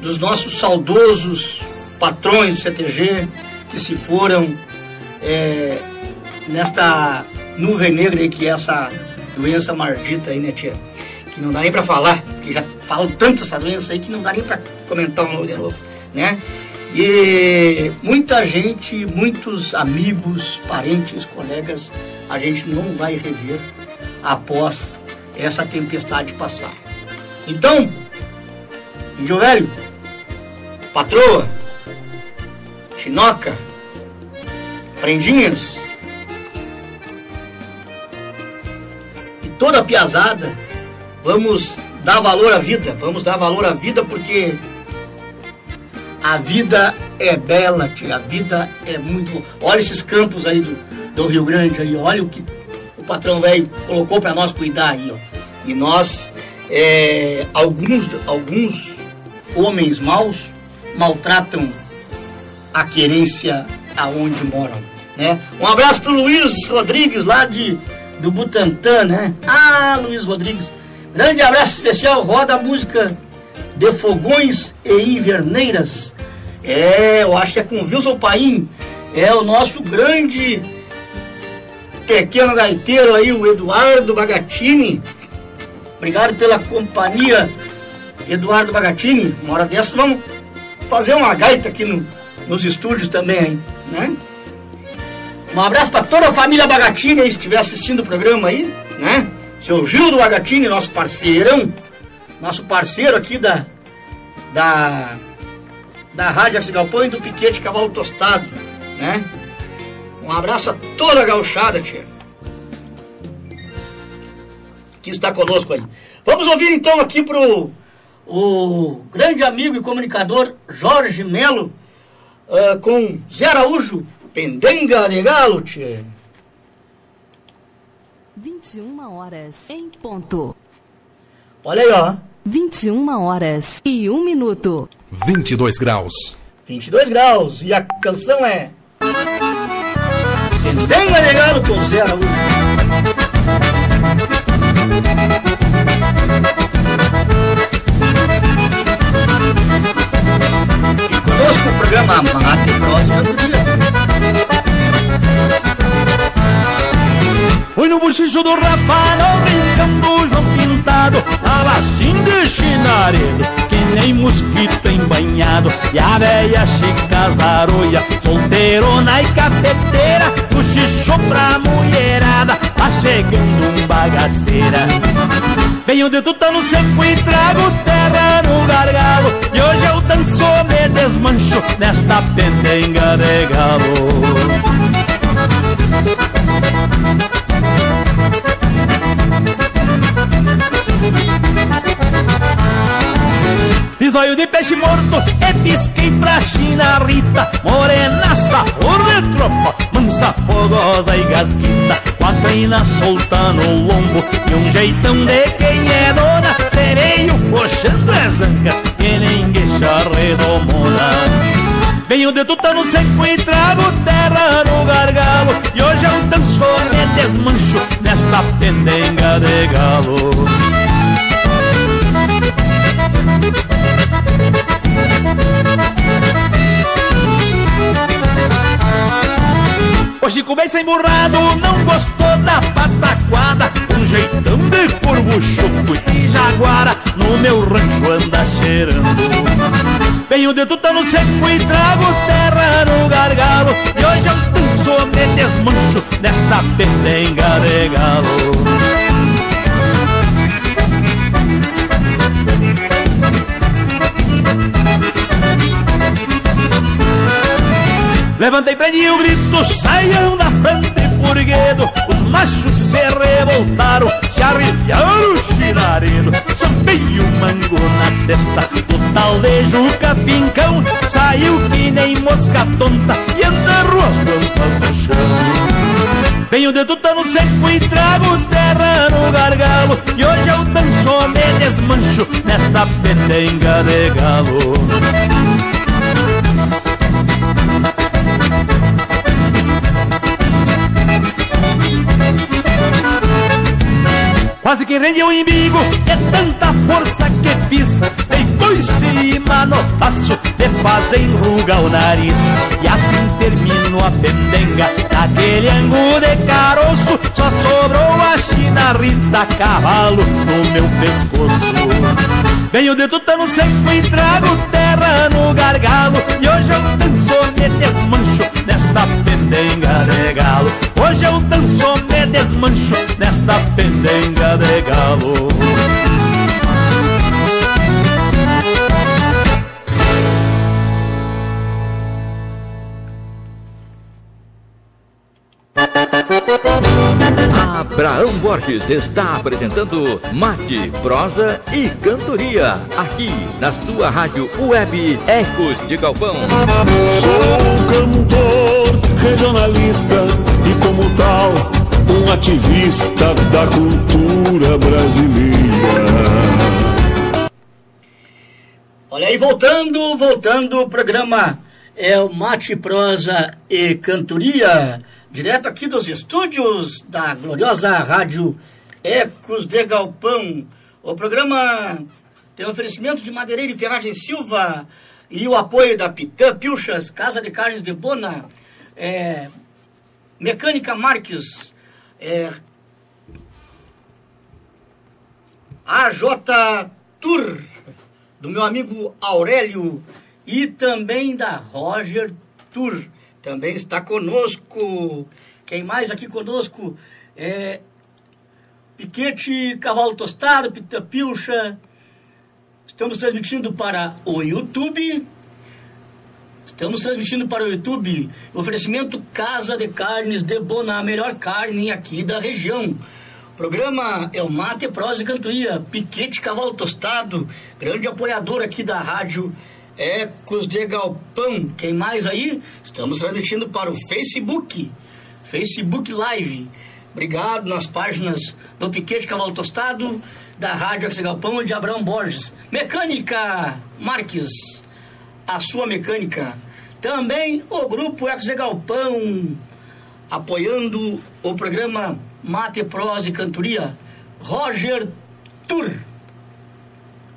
dos nossos saudosos patrões do CTG que se foram é, nesta nuvem negra que é essa doença maldita aí, né, tia? Que não dá nem pra falar, porque já falo tanto essa doença aí que não dá nem pra comentar um de novo, né? E muita gente, muitos amigos, parentes, colegas, a gente não vai rever após essa tempestade passar. Então, índio velho, patroa, chinoca, prendinhas e toda a piazada, vamos dar valor à vida, vamos dar valor à vida porque a vida é bela, tia, a vida é muito. Olha esses campos aí do, do Rio Grande aí, olha o que o patrão velho colocou para nós cuidar aí, ó. E nós, é, alguns, alguns homens maus maltratam a querência aonde moram, né? Um abraço pro Luiz Rodrigues lá de do Butantã, né? Ah, Luiz Rodrigues. Grande abraço especial, roda a música de Fogões e Inverneiras. É, eu acho que é com Wilson Paim. É o nosso grande pequeno gaiteiro aí, o Eduardo Bagatini. Obrigado pela companhia, Eduardo Bagatini. Uma hora dessas vamos fazer uma gaita aqui no, nos estúdios também, né? Um abraço para toda a família Bagatini aí, se estiver assistindo o programa aí, né? Seu Gildo Bagatini, nosso parceirão, nosso parceiro aqui da, da, da Rádio Axi Galpão e do Piquete Cavalo Tostado, né? Um abraço a toda a gauchada, tia. Que está conosco aí. Vamos ouvir então aqui pro o grande amigo e comunicador Jorge Melo ah, com Zé Araújo, Pendenga de Galo, tia. 21 horas em ponto. Olha aí, ó. 21 horas e 1 minuto. 22 graus. 22 graus e a canção é. Tendanga alegado com Zé Araújo. E conosco o programa Mate Prosa da Foi no bochicho do Rafael, no brincambujo tava assim de chinaredo Que nem mosquito embanhado. E a velha chica zaroia Solteirona e cafeteira Cochichou pra mulherada Tá chegando um bagaceira. Venho de tuta no seco e trago terra no gargalo E hoje eu danço, me desmancho Nesta pendenga de galo Fiz olho de peixe morto e pisquei pra China Rita. Morenaça, tropa, mansa, fogosa e gasguita. Com a crina solta no lombo e um jeitão de quem é dona. Sereio fochando as que nem gueixa redomona. Venho de tutano seco e trago terra no gargalo. E hoje eu danço, me desmancho nesta pendenga de galo Hoje comecei emburrado, não gostou da pataquada. Um jeitão de corvo chuco e jaguara. No meu rancho anda cheirando. Venho de tutano seco e trago terra no gargalo. E hoje eu danço, me desmancho nesta pendenga de galo Levantei, prendi o grito, saiam da frente, furguedo. Os machos se revoltaram, se arrepiaram o chinaredo Sambei o mango na testa do tal de Juca Fincão Saiu que nem mosca tonta e enterrou as plantas no chão. Venho de tutano seco e trago terra no gargalo. E hoje eu danço, me desmancho nesta pendenga de galo Quase que rende o imbigo, é tanta força que fiz. Depois cima no passo, de fazer enruga o nariz. E assim termino a pendenga, naquele angu de caroço. Só sobrou a china rita cavalo no meu pescoço Venho de tutano seco e trago terra no gargalo. E hoje eu danço, me desmancho nesta pendenga de galo. Hoje eu danço, me desmancho nesta pendenga de galo Abraão Borges está apresentando Mate, Prosa e Cantoria, aqui na sua rádio web Ecos de Galpão. Sou cantor, regionalista e como tal, um ativista da cultura brasileira. Olha aí, voltando, voltando o programa é o Mate, Prosa e Cantoria, direto aqui dos estúdios da gloriosa rádio Ecos de Galpão. O programa tem oferecimento de Madeireira e Ferragem Silva e o apoio da Pitã Pilchas, Casa de Carnes de Bona, é, Mecânica Marques, é, AJ Tour, do meu amigo Aurélio e também da Roger Tour. Também está conosco. Quem mais aqui conosco é Piquete Cavalo Tostado, Pita Pilcha. Estamos transmitindo para o YouTube. Estamos transmitindo para o YouTube oferecimento Casa de Carnes de Bona, a melhor carne aqui da região. Programa é o Mate, Prosa e Cantoria, Piquete Cavalo Tostado, grande apoiador aqui da rádio Ecos de Galpão. Quem mais aí? Estamos transmitindo para o Facebook, Facebook Live. Obrigado nas páginas do Piquete Cavalo Tostado, da Rádio Ecos de Galpão e de Abraão Borges. Mecânica Marques, a sua mecânica. Também o Grupo Ecos de Galpão, apoiando o programa Mate, Prosa e Cantoria. Roger Tour.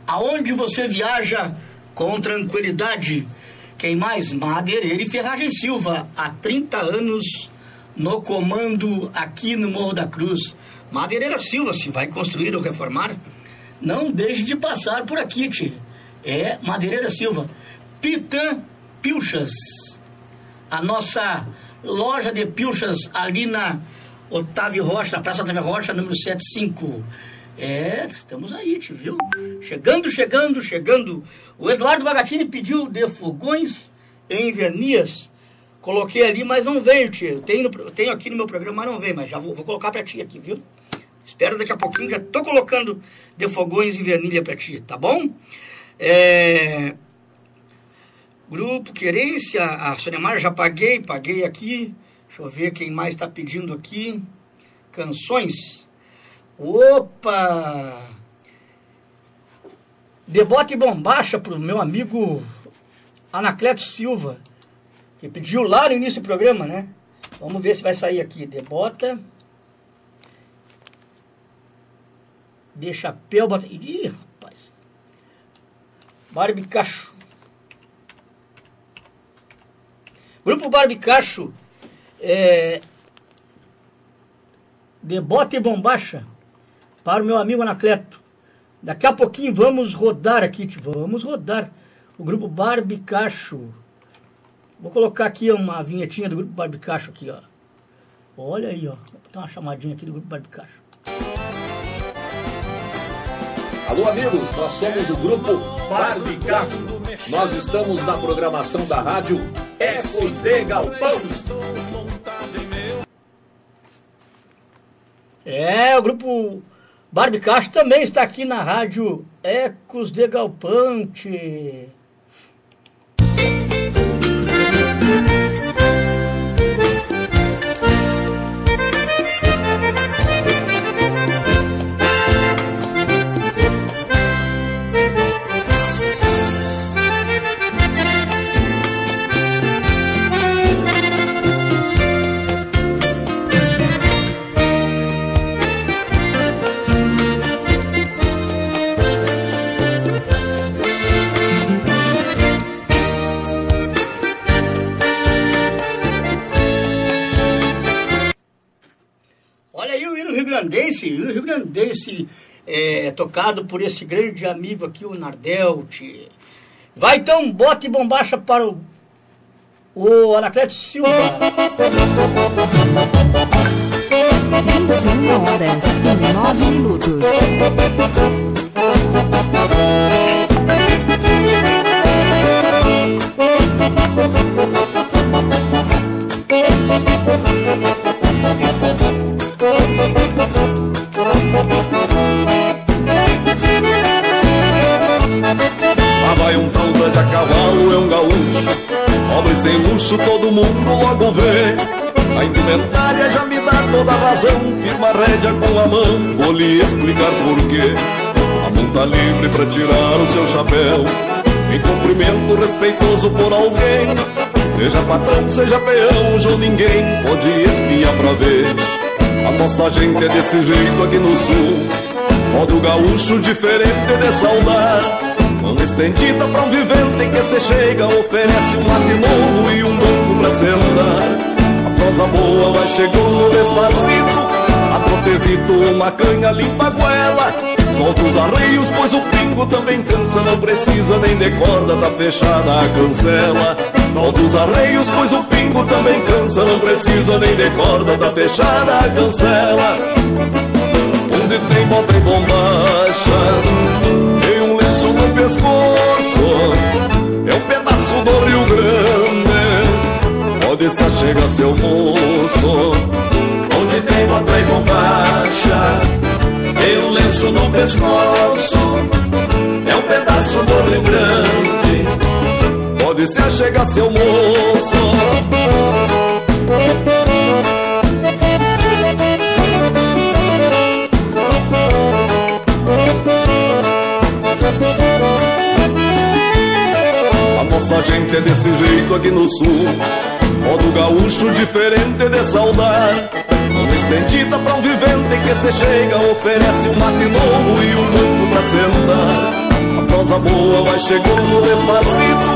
Aonde você viaja com tranquilidade. Quem mais? Madeireira e Ferragem Silva, há 30 anos no comando aqui no Morro da Cruz. Madeireira Silva, se vai construir ou reformar, não deixe de passar por aqui, tio. É Madeireira Silva. Pitã Pilchas. A nossa loja de pilchas ali na Otávio Rocha, na Praça Otávio Rocha, número 75. É, estamos aí, te viu? Chegando, chegando, chegando. O Eduardo Bagatini pediu de fogões em Vernias. Coloquei ali, mas não veio, tio. Tenho, tenho aqui no meu programa, mas não veio, mas já vou, vou colocar pra ti aqui, viu? Espera daqui a pouquinho, já tô colocando de fogões em vernilha pra ti, tá bom? É... Grupo Querência, a Sônia Mara já paguei, paguei aqui. Deixa eu ver quem mais está pedindo aqui. Canções. Opa! Debote bombacha pro meu amigo Anacleto Silva, que pediu lá no início do programa, né? Vamos ver se vai sair aqui. Debota. De chapéu, bota. Ih, rapaz. Barbicacho. Grupo Barbicacho. É, de bota e bombacha para o meu amigo Anacleto. Daqui a pouquinho vamos rodar aqui, vamos rodar o grupo Barbicacho. Vou colocar aqui uma vinhetinha do grupo Barbicacho aqui, ó. Olha aí, ó. Vou botar uma chamadinha aqui do grupo Barbicacho. Alô, amigos, nós somos o grupo Barbicacho. Nós estamos na programação da rádio de Galpão. É, o grupo Barbicacho também está aqui na rádio Ecos de Galpante. Rio-grandense, rio-grandense é, tocado por esse grande amigo aqui, o Nardelt. Vai então, bote bombacha para o, o Anacleto Silva. 21 horas e 9 minutos. Lá vai um tal de a cavalo, é um gaúcho. Pobre sem luxo, todo mundo logo vê. A indumentária já me dá toda a razão. Firma a rédea com a mão, vou lhe explicar porquê A mão tá livre pra tirar o seu chapéu. Em cumprimento respeitoso por alguém. Seja patrão, seja peão, ou ninguém Pode espiar pra ver A nossa gente é desse jeito aqui no sul. Modo gaúcho diferente de saudar. Mão estendida pra um vivente que se chega Oferece um mate novo e um banco pra sentar A prosa boa vai chegando despacito A trotezito uma canha limpa a goela. Solta os arreios, pois o pingo também cansa Não precisa nem de corda, tá fechada a cancela. Solta os arreios, pois o pingo também cansa Não precisa nem de corda, tá fechada a cancela. Onde tem bota e bombacha Tem um lenço no pescoço É um pedaço do Rio Grande. Pode se chega seu moço Tem bota e bombacha. Tem um lenço no pescoço. É um pedaço do Rio Grande. Pode se chega seu moço. A nossa gente é desse jeito aqui no sul. Modo gaúcho diferente de saudar estendida pra um vivente que se chega Oferece um mate novo e um banco pra sentar A prosa boa vai chegando despacito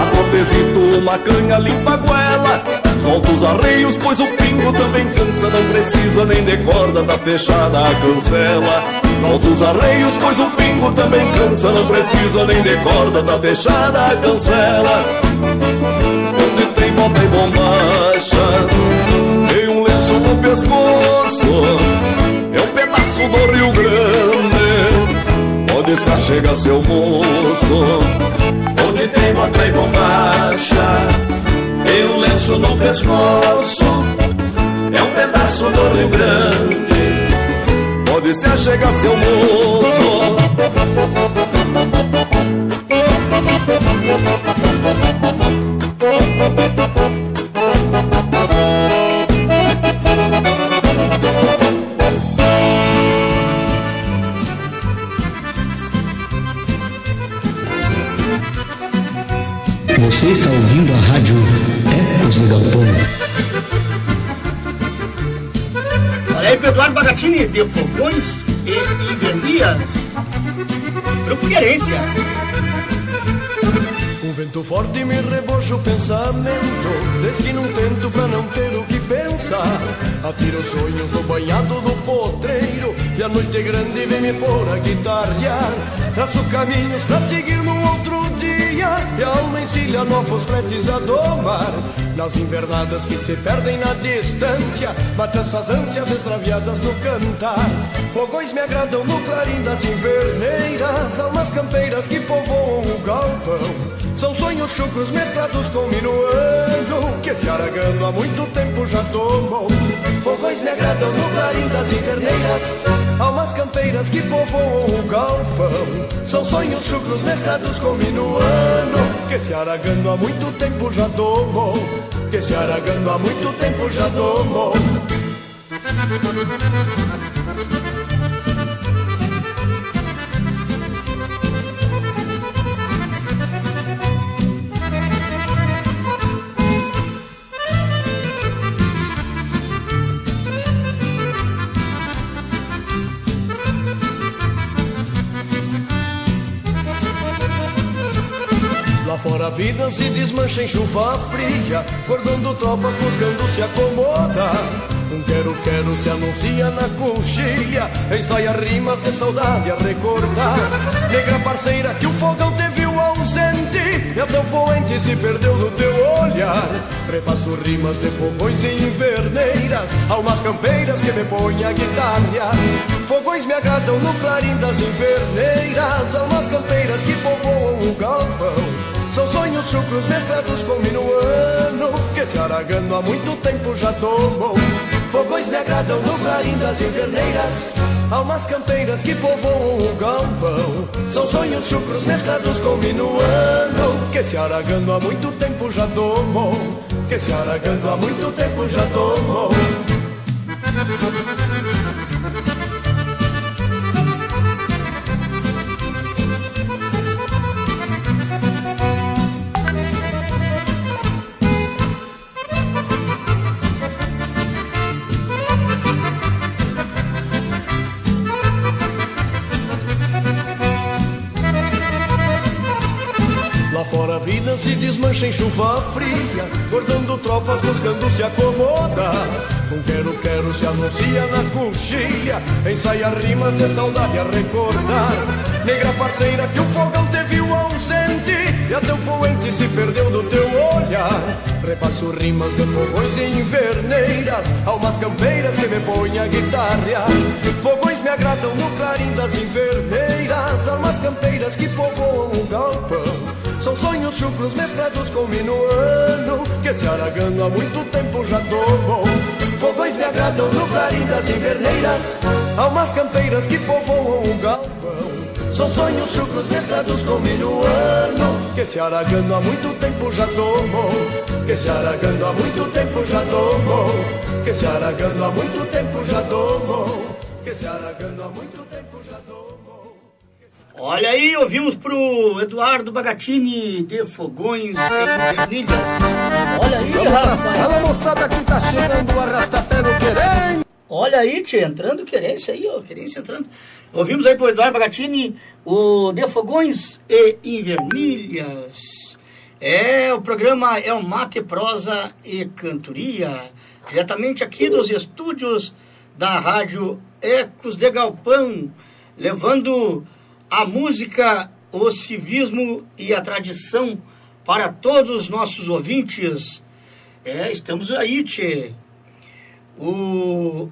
A trotezito uma canha limpa a goela Solta os arreios, pois o pingo também cansa, não precisa nem de corda, tá fechada a cancela. Solta os arreios, pois o pingo também cansa, não precisa nem de corda, tá fechada a cancela. Onde tem bota e bombacha, lenço no pescoço, é um pedaço do Rio Grande. Pode se chega seu moço, onde tem bota e bombacha. Tem um lenço no pescoço É um pedaço do Rio Grande Pode se achegar seu moço Você está ouvindo a rádio Ecos do Galpão. Olha aí, Eduardo Bagatini, de Fogões e Invernias. Grupo Querência. Um vento forte me rebocha o pensamento Desde que não tento pra não ter o que pensar Atiro sonhos no banhado do potreiro E a noite grande vem me pôr a guitarrear Traço caminhos pra seguir E a alma encilha novos fletes a domar. Nas invernadas que se perdem na distância Mata essas ânsias extraviadas no cantar. Fogões me agradam no clarim das inverneiras Almas campeiras que povoam o galpão. São sonhos chucros mesclados com minuano Que esse aragano há muito tempo já tomou. Fogões me agradam no clarim das inverneiras Almas campeiras que povoam o galpão. São sonhos chucros mesclados com minuano. Que esse aragano há muito tempo já tomou. Que esse aragano há muito tempo já tomou vida se desmancha em chuva fria Cordando tropas buscando se acomodar Um quero-quero se anuncia na coxilha Ensaia rimas de saudade a recordar. Negra parceira que o fogão te viu ausente E a teu poente se perdeu no teu olhar. Repasso rimas de fogões e inverneiras Almas campeiras que me põem a guitarra. Fogões me agradam no clarim das inverneiras Almas campeiras que povoam o galpão são sonhos chucros mesclados com minuano Que esse aragano há muito tempo já tomou. Fogões me agradam no clarim das inverneiras Almas campeiras que povoam o galpão. São sonhos chucros mesclados com minuano Que esse aragano há muito tempo já tomou. Que esse aragano há muito tempo já tomou desmancha em chuva fria Bordando tropas buscando se acomodar Um quero-quero se anuncia na coxilha Ensaia rimas de saudade a recordar. Negra parceira que o fogão te viu ausente E a teu poente se perdeu do teu olhar. Repasso rimas de fogões e inverneiras Almas campeiras que me põem a guitarra. Fogões me agradam no clarim das inverneiras Almas campeiras que povoam o galpão são sonhos chucros mesclados com minuano Que esse aragano há muito tempo já tomou Fogões me agradam no clarim das inverneiras Almas campeiras que povoam o galpão. São sonhos chucros mesclados com minuano Que esse aragano há muito tempo já tomou Que esse aragano há muito tempo já tomou Que esse aragano há muito tempo já tomou Que esse aragano há muito tempo já tomou Olha aí, ouvimos pro Eduardo Bagatini de Fogões em Vernilha. Olha aí, Vamos rapaz. sala, moçada, que tá chegando o arrastapé no querem. Olha aí, tia, entrando querência aí, ó, querência entrando. Ouvimos aí pro Eduardo Bagatini o De Fogões e Invernilhas. É, o programa é o Mate, Prosa e Cantoria, diretamente aqui dos estúdios da Rádio Ecos de Galpão, levando a música, o civismo e a tradição para todos os nossos ouvintes. É, estamos aí, tchê. O...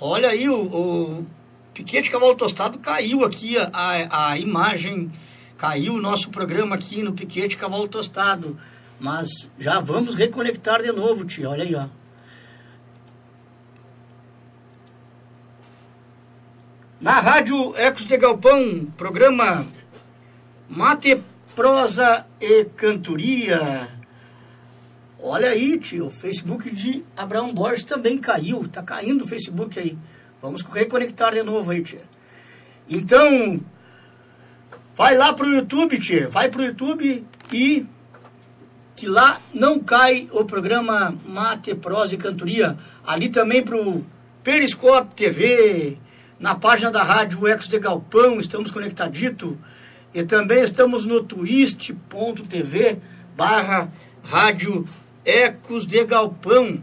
Olha aí, o, o Piquete Cavalo Tostado caiu aqui a, a, imagem Caiu o nosso programa aqui no Piquete Cavalo Tostado. Mas já vamos reconectar de novo, tia. Olha aí, ó. Na Rádio Ecos de Galpão, programa Mate, Prosa e Cantoria. Olha aí, tio, o Facebook de Abraão Borges também caiu. Tá caindo o Facebook aí. Vamos reconectar de novo aí, tia. Então, Vai lá pro YouTube, tia. Vai pro YouTube e que lá não cai o programa Mate, Prosa e Cantoria. Ali também pro Periscope TV, na página da rádio Ecos de Galpão, estamos conectadito. E também estamos no twist.tv barra rádio Ecos de Galpão.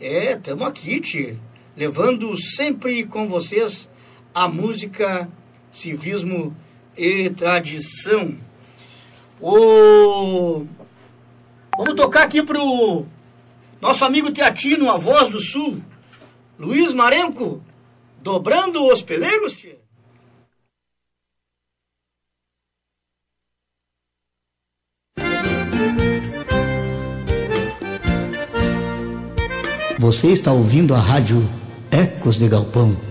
É, estamos aqui, tia, levando sempre com vocês a música, civismo e tradição. O... Vamos tocar aqui pro nosso amigo Teatino, a voz do sul, Luiz Marenco, dobrando os pelegos, tia. Você está ouvindo a rádio Ecos de Galpão.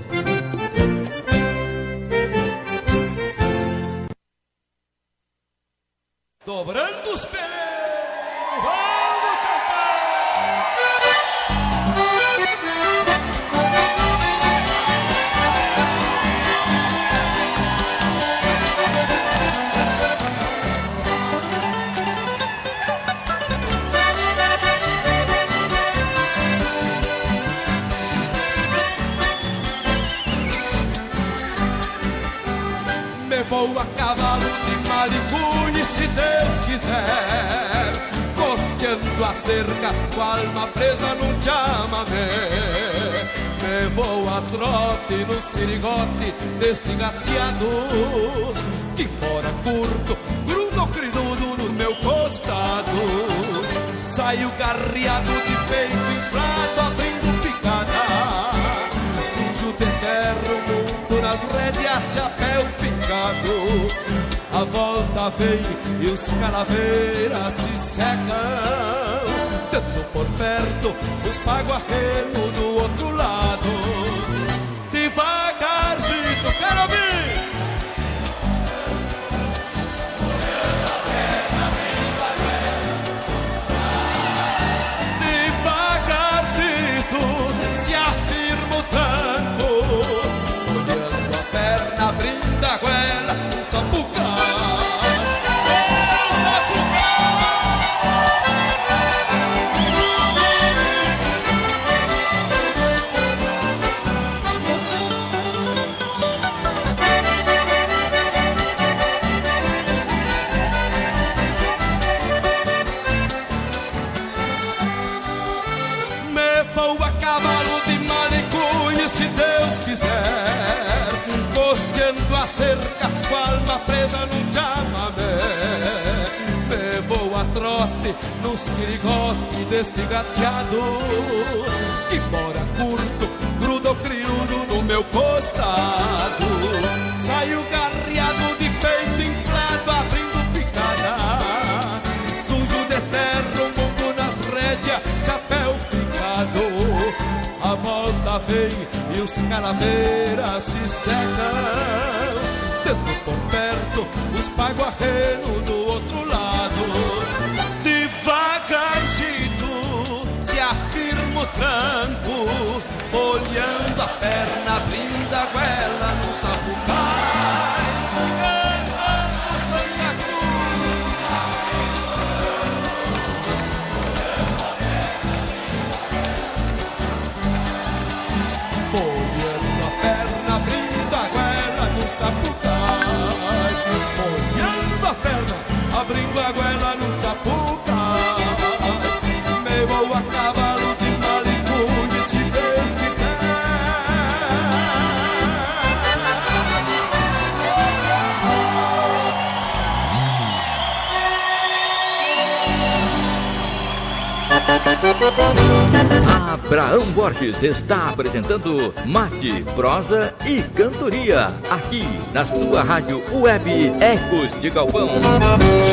Abraão Borges está apresentando Mate, Prosa e Cantoria, aqui na sua rádio web Ecos de Galpão.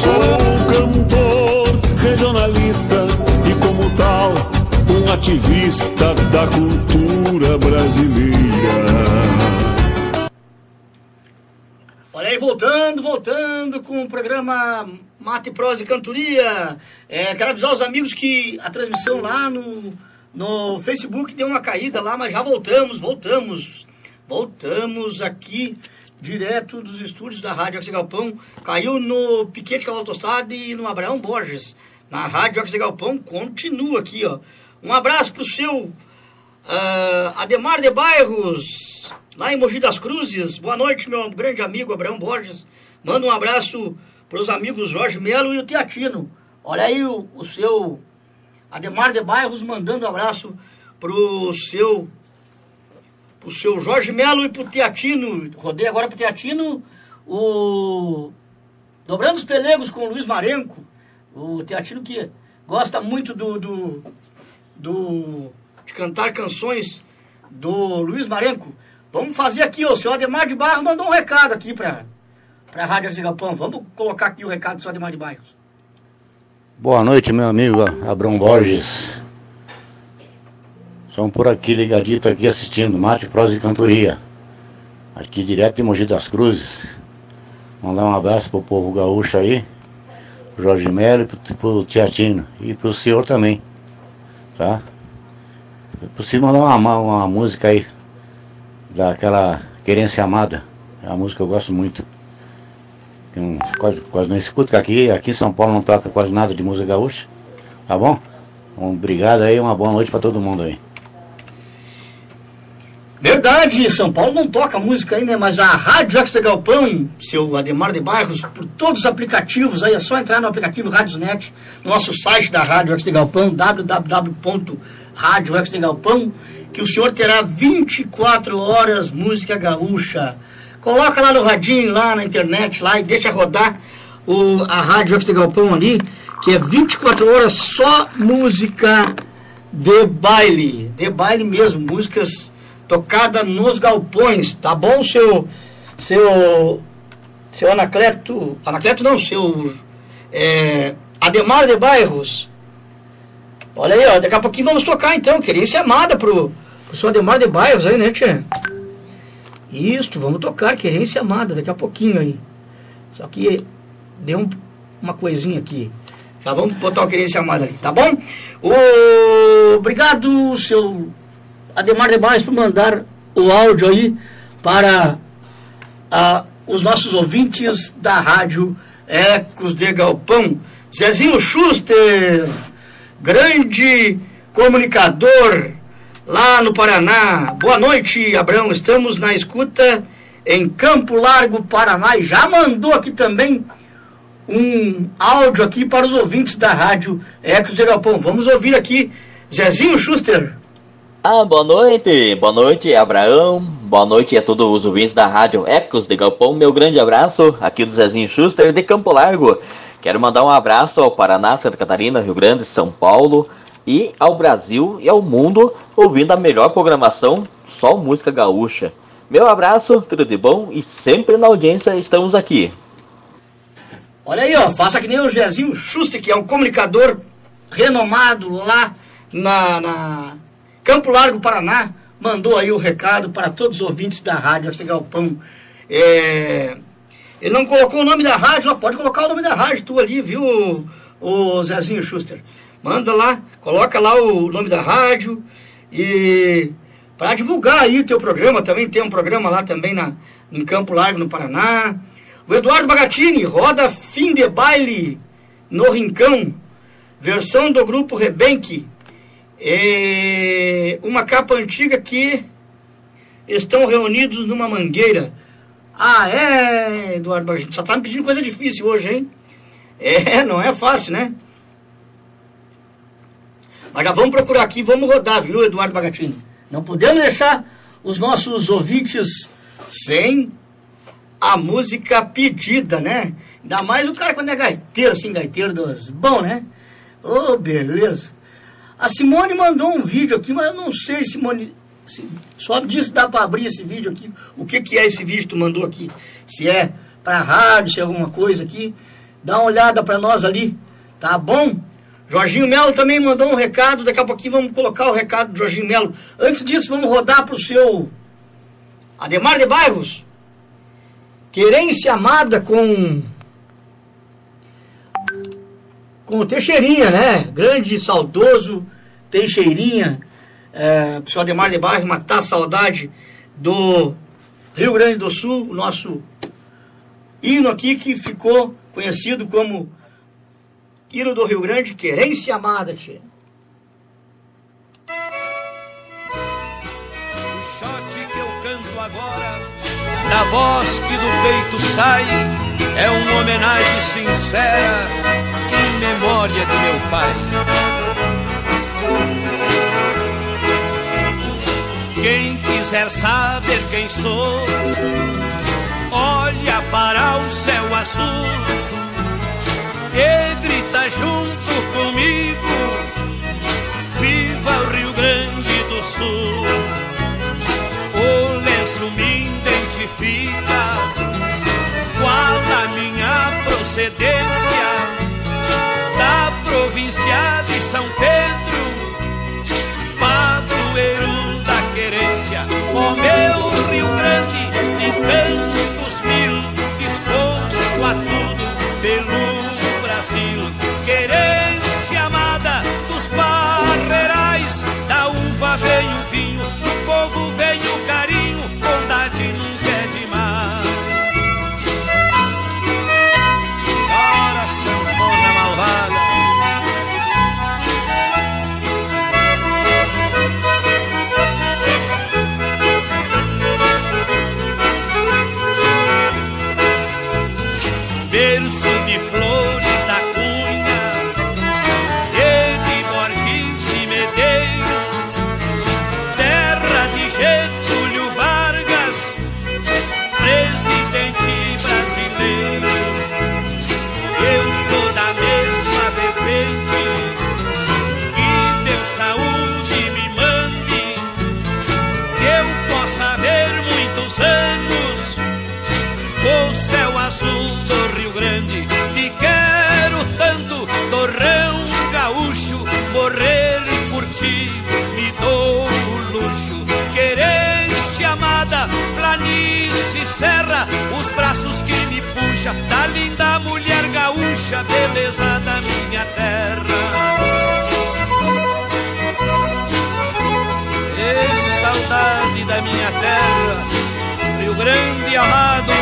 Sou cantor, regionalista e como tal, um ativista da cultura brasileira. Olha aí, voltando, voltando com o programa Mate, Prosa e Cantoria. É, quero avisar os amigos que a transmissão lá no, no Facebook deu uma caída lá, mas já voltamos, voltamos. Voltamos aqui direto dos estúdios da Rádio Axi Galpão. Caiu no Piquete Cavalo Tostado e no Abraão Borges. Na Rádio Axi Galpão continua aqui, ó. Um abraço pro seu uh, Ademar de Bairros, lá em Mogi das Cruzes. Boa noite, meu grande amigo Abraão Borges. Manda um abraço para os amigos Jorge Melo e o Teatino. Olha aí o, o seu Ademar de Bairros mandando um abraço pro seu pro seu Jorge Melo e pro Teatino. Rodei agora pro Teatino o Dobrando os Pelegos com o Luiz Marenco. O Teatino que gosta muito do, do, do de cantar canções do Luiz Marenco. Vamos fazer aqui, o seu Ademar de Barros mandou um recado aqui para a Rádio Arcigapão. Vamos colocar aqui o recado Ademar de Barros. Boa noite, meu amigo Abrão Borges. Estamos por aqui ligadito aqui assistindo Mate, Prosa e Cantoria. Aqui direto de Mogi das Cruzes. Mandar um abraço pro povo gaúcho aí, pro Jorge Melo e pro, pro Tiatino. E pro senhor também. Tá? É possível mandar uma, uma música aí daquela Querência Amada. É uma música que eu gosto muito. Que não, quase, quase não escuto, aqui, aqui em São Paulo não toca quase nada de música gaúcha. Tá bom? Um, obrigado aí, uma boa noite para todo mundo aí. Verdade, São Paulo não toca música ainda, mas a Rádio Extra Galpão, seu Ademar de Bairros, por todos os aplicativos, aí é só entrar no aplicativo Radiosnet, no nosso site da Rádio Extra Galpão, www.radioextragalpão, que o senhor terá 24 horas música gaúcha. Coloca lá no radinho, lá na internet, lá e deixa rodar o, a Rádio Extra Galpão ali, que é 24 horas só música de baile. De baile mesmo, músicas tocada nos galpões, tá bom, seu seu seu Anacleto, Anacleto não, seu é, Ademar de Bairros. Olha aí, ó, daqui a pouquinho vamos tocar então, querência amada pro, pro seu Ademar de Bairros aí, né, tia? Isso, vamos tocar querência amada daqui a pouquinho aí. Só que deu um, uma coisinha aqui. Já vamos botar o querência amada ali, tá bom? O, obrigado, seu Ademar de Baixo, por mandar o áudio aí para a, os nossos ouvintes da rádio Ecos de Galpão. Zezinho Schuster, grande comunicador lá no Paraná. Boa noite, Abrão. Estamos na escuta em Campo Largo, Paraná. E já mandou aqui também um áudio aqui para os ouvintes da rádio Ecos de Galpão. Vamos ouvir aqui, Zezinho Schuster. Ah, boa noite, boa noite, Abraão, boa noite a todos os ouvintes da rádio Ecos de Galpão. Meu grande abraço aqui do Zezinho Schuster de Campo Largo. Quero mandar um abraço ao Paraná, Santa Catarina, Rio Grande, São Paulo e ao Brasil e ao mundo ouvindo a melhor programação, só música gaúcha. Meu abraço, tudo de bom e sempre na audiência estamos aqui. Olha aí, ó, faça que nem o Zezinho Schuster, que é um comunicador renomado lá na, na Campo Largo, Paraná, mandou aí o recado para todos os ouvintes da rádio Arte Galpão. É, ele não colocou o nome da rádio, lá, pode colocar o nome da rádio, tu ali, viu, o Zezinho Schuster. Manda lá, coloca lá o nome da rádio e para divulgar aí o teu programa, também tem um programa lá também na, em Campo Largo, no Paraná. O Eduardo Bagatini, roda fim de baile no Rincão, versão do grupo Rebenque, é uma capa antiga que estão reunidos numa mangueira. Ah, é, Eduardo Bagatini, só tá me pedindo coisa difícil hoje, hein? É, não é fácil, né? Mas já vamos procurar aqui, vamos rodar, viu, Eduardo Bagatini? Não podemos deixar os nossos ouvintes sem a música pedida, né? Ainda mais o cara quando é gaiteiro, assim, gaiteiro dos bom, né? Ô, oh, beleza. A Simone mandou um vídeo aqui, mas eu não sei, Simone. Se, só disse dá para abrir esse vídeo aqui. O que, que é esse vídeo que tu mandou aqui? Se é para rádio, se é alguma coisa aqui. Dá uma olhada para nós ali, tá bom? Jorginho Melo também mandou um recado. Daqui a pouquinho vamos colocar o recado do Jorginho Melo. Antes disso, vamos rodar para o seu Ademar de Bairros. Querência amada com. Com o Teixeirinha, né? Grande, saudoso Teixeirinha. É, o seu Ademar de Bairros, matar a saudade do Rio Grande do Sul, o nosso hino aqui que ficou conhecido como hino do Rio Grande, Querência Amada, tia. O shot que eu canto agora, na voz que do peito sai, é uma homenagem sincera em memória de meu pai. Quem quiser saber quem sou, olha para o céu azul e grita junto comigo: Viva o Rio Grande do Sul! O lenço me identifica, qual a minha procedência da província de São Pedro, padroeiro da querência, ó meu mulher gaúcha, beleza da minha terra. Saudade da minha terra, Rio Grande amado,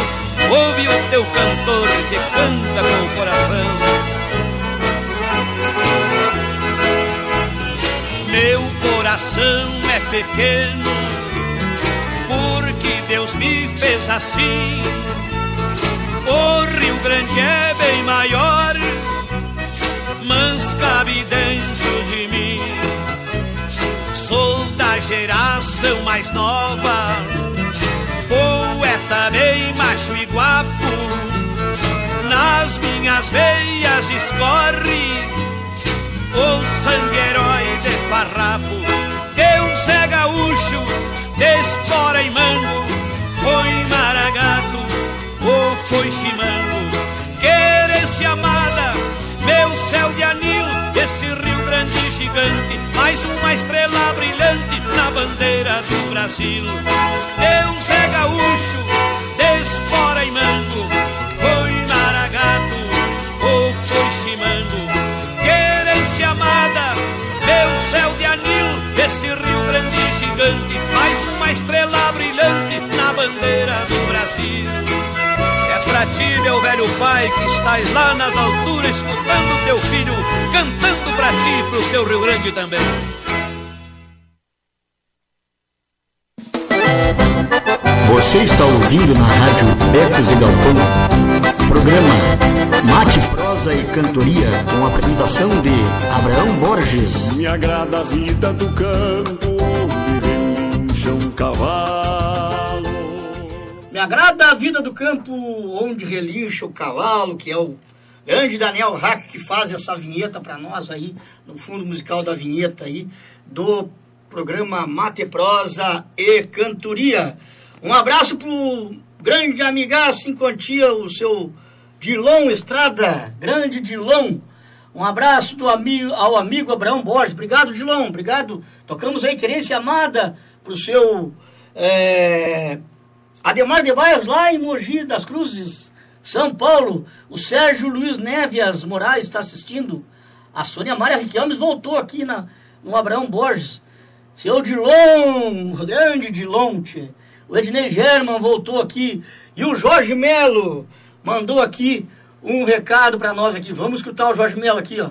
ouve o teu cantor que canta com o coração. Meu coração é pequeno, porque Deus me fez assim. O Rio Grande é bem maior, mas cabe dentro de mim. Sou da geração mais nova, poeta bem macho e guapo. Nas minhas veias escorre o sangue herói de farrapo. Deus é gaúcho, de e mango, foi maragato ou foi chimango. Querência amada, meu céu de anil, esse Rio Grande gigante, mais uma estrela brilhante na bandeira do Brasil. Deus é gaúcho, de espora e mango, velho pai, que estás lá nas alturas, escutando teu filho, cantando pra ti e pro teu Rio Grande também. Você está ouvindo na rádio Ecos de Galpão, programa Mate, Prosa e Cantoria, com a apresentação de Abraão Borges. Me agrada a vida do campo, onde relincha um cavalo. Agrada a vida do campo onde relincha o cavalo, que é o grande Daniel Hack que faz essa vinheta para nós aí, no fundo musical da vinheta aí, do programa Mate Prosa e Cantoria. Um abraço pro grande amigaço em quantia, o seu Dilon Estrada, grande Dilon. Um abraço do amigo, ao amigo Abraão Borges. Obrigado, Dilon. Obrigado. Tocamos aí Querência Amada pro seu é, Ademar de Baias, lá em Mogi das Cruzes, São Paulo. O Sérgio Luiz Nevias Moraes está assistindo. A Sônia Maria Riquelmes voltou aqui na, no Abraão Borges. Seu Dilon, grande Dilon, tchê. O Ednei German voltou aqui. E o Jorge Melo mandou aqui um recado para nós aqui. Vamos escutar o Jorge Melo aqui, ó.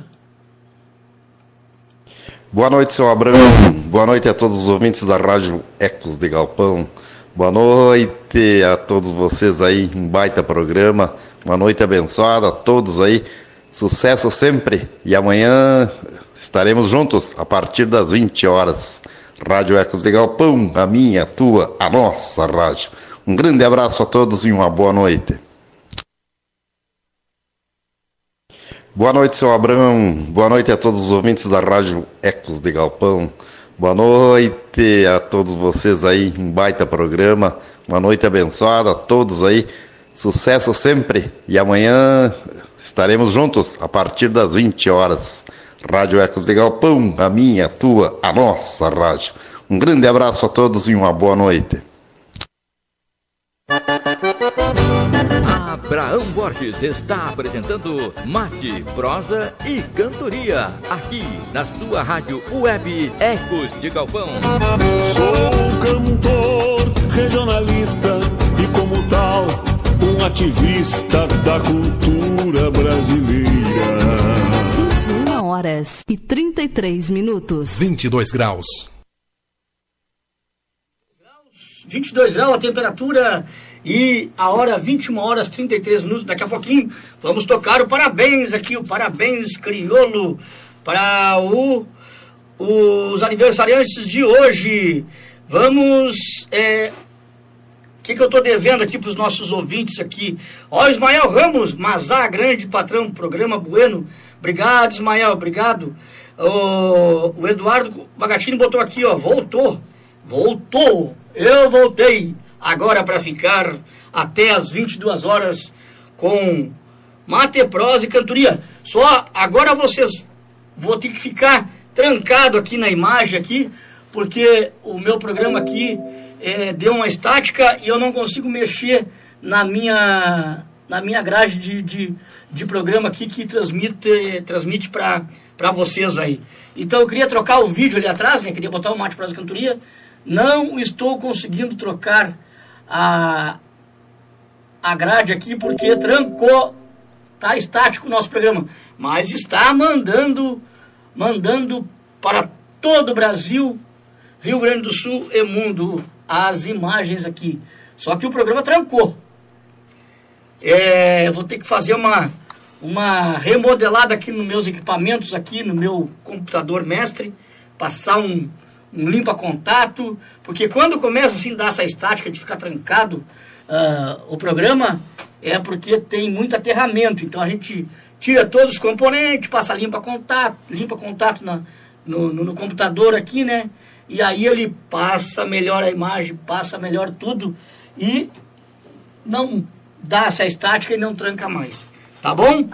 Boa noite, seu Abraão. Boa noite a todos os ouvintes da Rádio Ecos de Galpão. Boa noite a todos vocês aí, um baita programa. Uma noite abençoada a todos aí. Sucesso sempre. E amanhã estaremos juntos a partir das 20 horas. Rádio Ecos de Galpão, a minha, a tua, a nossa rádio. Um grande abraço a todos e uma boa noite. Boa noite, seu Abrão. Boa noite a todos os ouvintes da Rádio Ecos de Galpão. Boa noite a todos vocês aí, um baita programa. Uma noite abençoada a todos aí. Sucesso sempre. E amanhã estaremos juntos a partir das 20 horas. Rádio Ecos de Galpão, a minha, a tua, a nossa rádio. Um grande abraço a todos e uma boa noite. Abraão Borges está apresentando Mate, Prosa e Cantoria, aqui na sua rádio web Ecos de Galpão. Sou cantor regionalista e, como tal, um ativista da cultura brasileira. 21 horas e 33 minutos. 22 graus. 22 graus a temperatura e a hora 21 horas 33 minutos. Daqui a pouquinho vamos tocar o parabéns aqui, o parabéns crioulo para o, os aniversariantes de hoje. Vamos. É, o que, que eu estou devendo aqui para os nossos ouvintes aqui? Ó, Ismael Ramos, Mazá, grande patrão, programa Bueno. Obrigado, Ismael, obrigado. O, o Eduardo Bagatini botou aqui, ó, voltou. Voltou. Eu voltei agora para ficar até as 22 horas com mate, prosa e cantoria. Só agora vocês vou ter que ficar trancado aqui na imagem aqui, porque o meu programa aqui é, deu uma estática e eu não consigo mexer na minha na minha grade de, de, de programa aqui que transmite transmite para vocês aí. Então eu queria trocar o vídeo ali atrás, né? Queria botar o mate prosa e cantoria. Não estou conseguindo trocar a, a grade aqui porque trancou, tá estático o nosso programa, mas está mandando, mandando para todo o Brasil, Rio Grande do Sul e mundo as imagens aqui. Só que o programa trancou. É, vou ter que fazer uma, uma remodelada aqui nos meus equipamentos, aqui no meu computador mestre, passar um, um limpa-contato, porque quando começa assim dar essa estática de ficar trancado uh, o programa, é porque tem muito aterramento. Então a gente tira todos os componentes, passa limpa-contato, limpa-contato no, no, no, computador aqui, né? E aí ele passa melhor a imagem, passa melhor tudo e não dá essa estática e não tranca mais. Tá bom?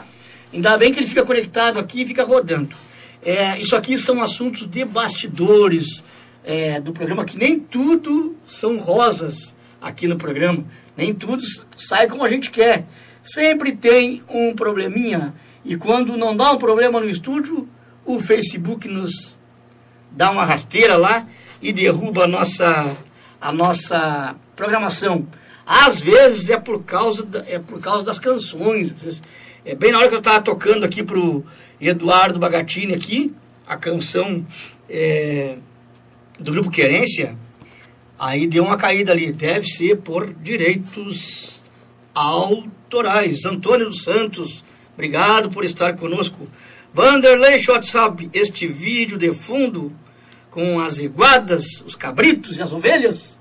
Ainda bem que ele fica conectado aqui e fica rodando. É, isso aqui são assuntos de bastidores é, do programa, que nem tudo são rosas aqui no programa. Nem tudo sai como a gente quer. Sempre tem um probleminha. E quando não dá um problema no estúdio, o Facebook nos dá uma rasteira lá e derruba a nossa, a nossa programação. Às vezes é por causa, da, é por causa das canções. é bem na hora que eu estava tocando aqui pro Eduardo Bagatini aqui, a canção é, do Grupo Querência, aí deu uma caída ali. Deve ser por direitos autorais. Antônio dos Santos, obrigado por estar conosco. Vanderlei WhatsApp, este vídeo de fundo com as iguadas, os cabritos e as ovelhas.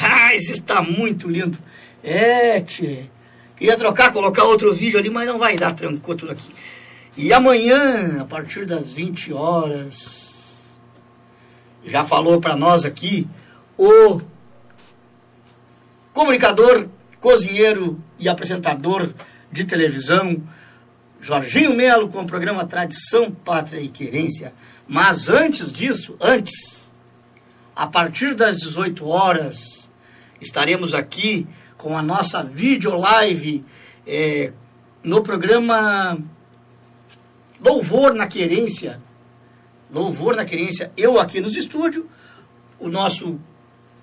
Ah, isso está muito lindo. É, tchê. Queria trocar, colocar outro vídeo ali, mas não vai dar, trancou tudo aqui. E amanhã, a partir das 20 horas, já falou para nós aqui o comunicador, cozinheiro e apresentador de televisão, Jorginho Melo, com o programa Tradição, Pátria e Querência. Mas antes disso, antes, a partir das 18 horas, estaremos aqui com a nossa vídeo live é, no programa Louvor na Querência. Louvor na Querência, eu aqui nos estúdios, o nosso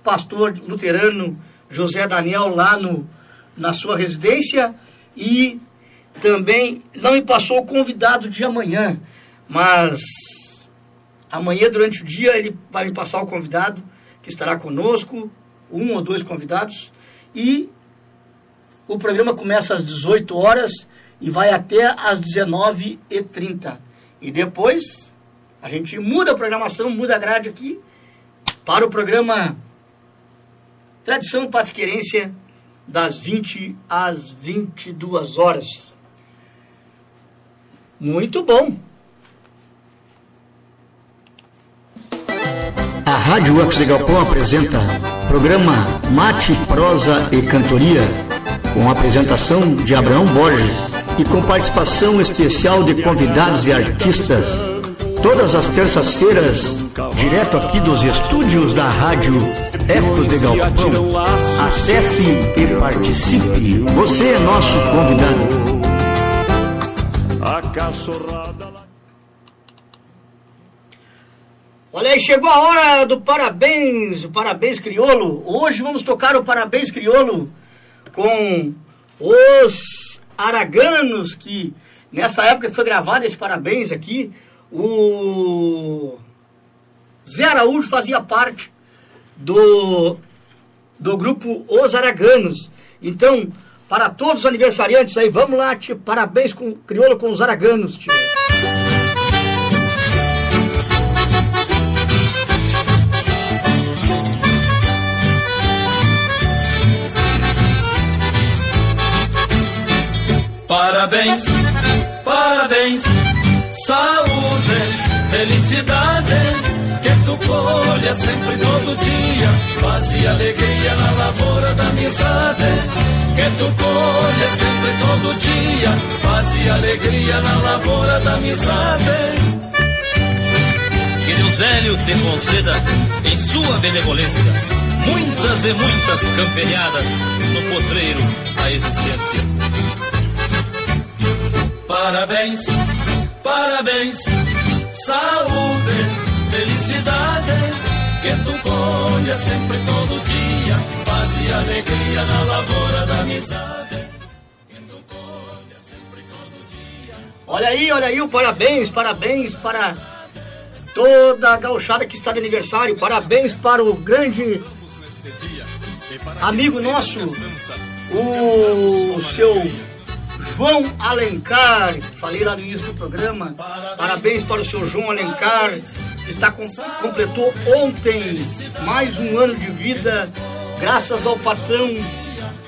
pastor luterano José Daniel lá no, na sua residência e também não me passou o convidado de amanhã, mas amanhã durante o dia ele vai me passar o convidado que estará conosco, um ou dois convidados, e o programa começa às 18 horas e vai até às 19h30. E depois a gente muda a programação, muda a grade aqui para o programa Tradição Patriquerência das 20 às 22 horas. Muito bom. A Rádio Wax de Galpão apresenta programa Mate, Prosa e Cantoria, com apresentação de Abraão Borges e com participação especial de convidados e artistas. Todas as terças-feiras, direto aqui dos estúdios da Rádio Ecos de Galpão. Acesse e participe. Você é nosso convidado. A cachorrada. Olha aí, chegou a hora do parabéns, o parabéns crioulo. Hoje vamos tocar o parabéns crioulo com os araganos que nessa época foi gravado esse parabéns aqui, o Zé Araújo fazia parte do, do grupo Os Araganos. Então, para todos os aniversariantes aí, vamos lá, tio, parabéns com crioulo com os Araganos, tio. Parabéns, parabéns, saúde, felicidade, que tu colha sempre todo dia, paz e alegria na lavoura da amizade. Que tu colha sempre todo dia, paz e alegria na lavoura da amizade. Que Deus velho te conceda em sua benevolência muitas e muitas camperiadas no potreiro da existência. Parabéns, parabéns, saúde, felicidade, que tu colha sempre todo dia, paz e alegria na lavoura da amizade. Olha aí, olha aí o parabéns, parabéns para toda a gauchada que está de aniversário. Parabéns para o grande amigo nosso, o seu João Alencar. Falei lá no início do programa. Parabéns para o seu João Alencar, que está com, completou ontem mais um ano de vida, graças ao patrão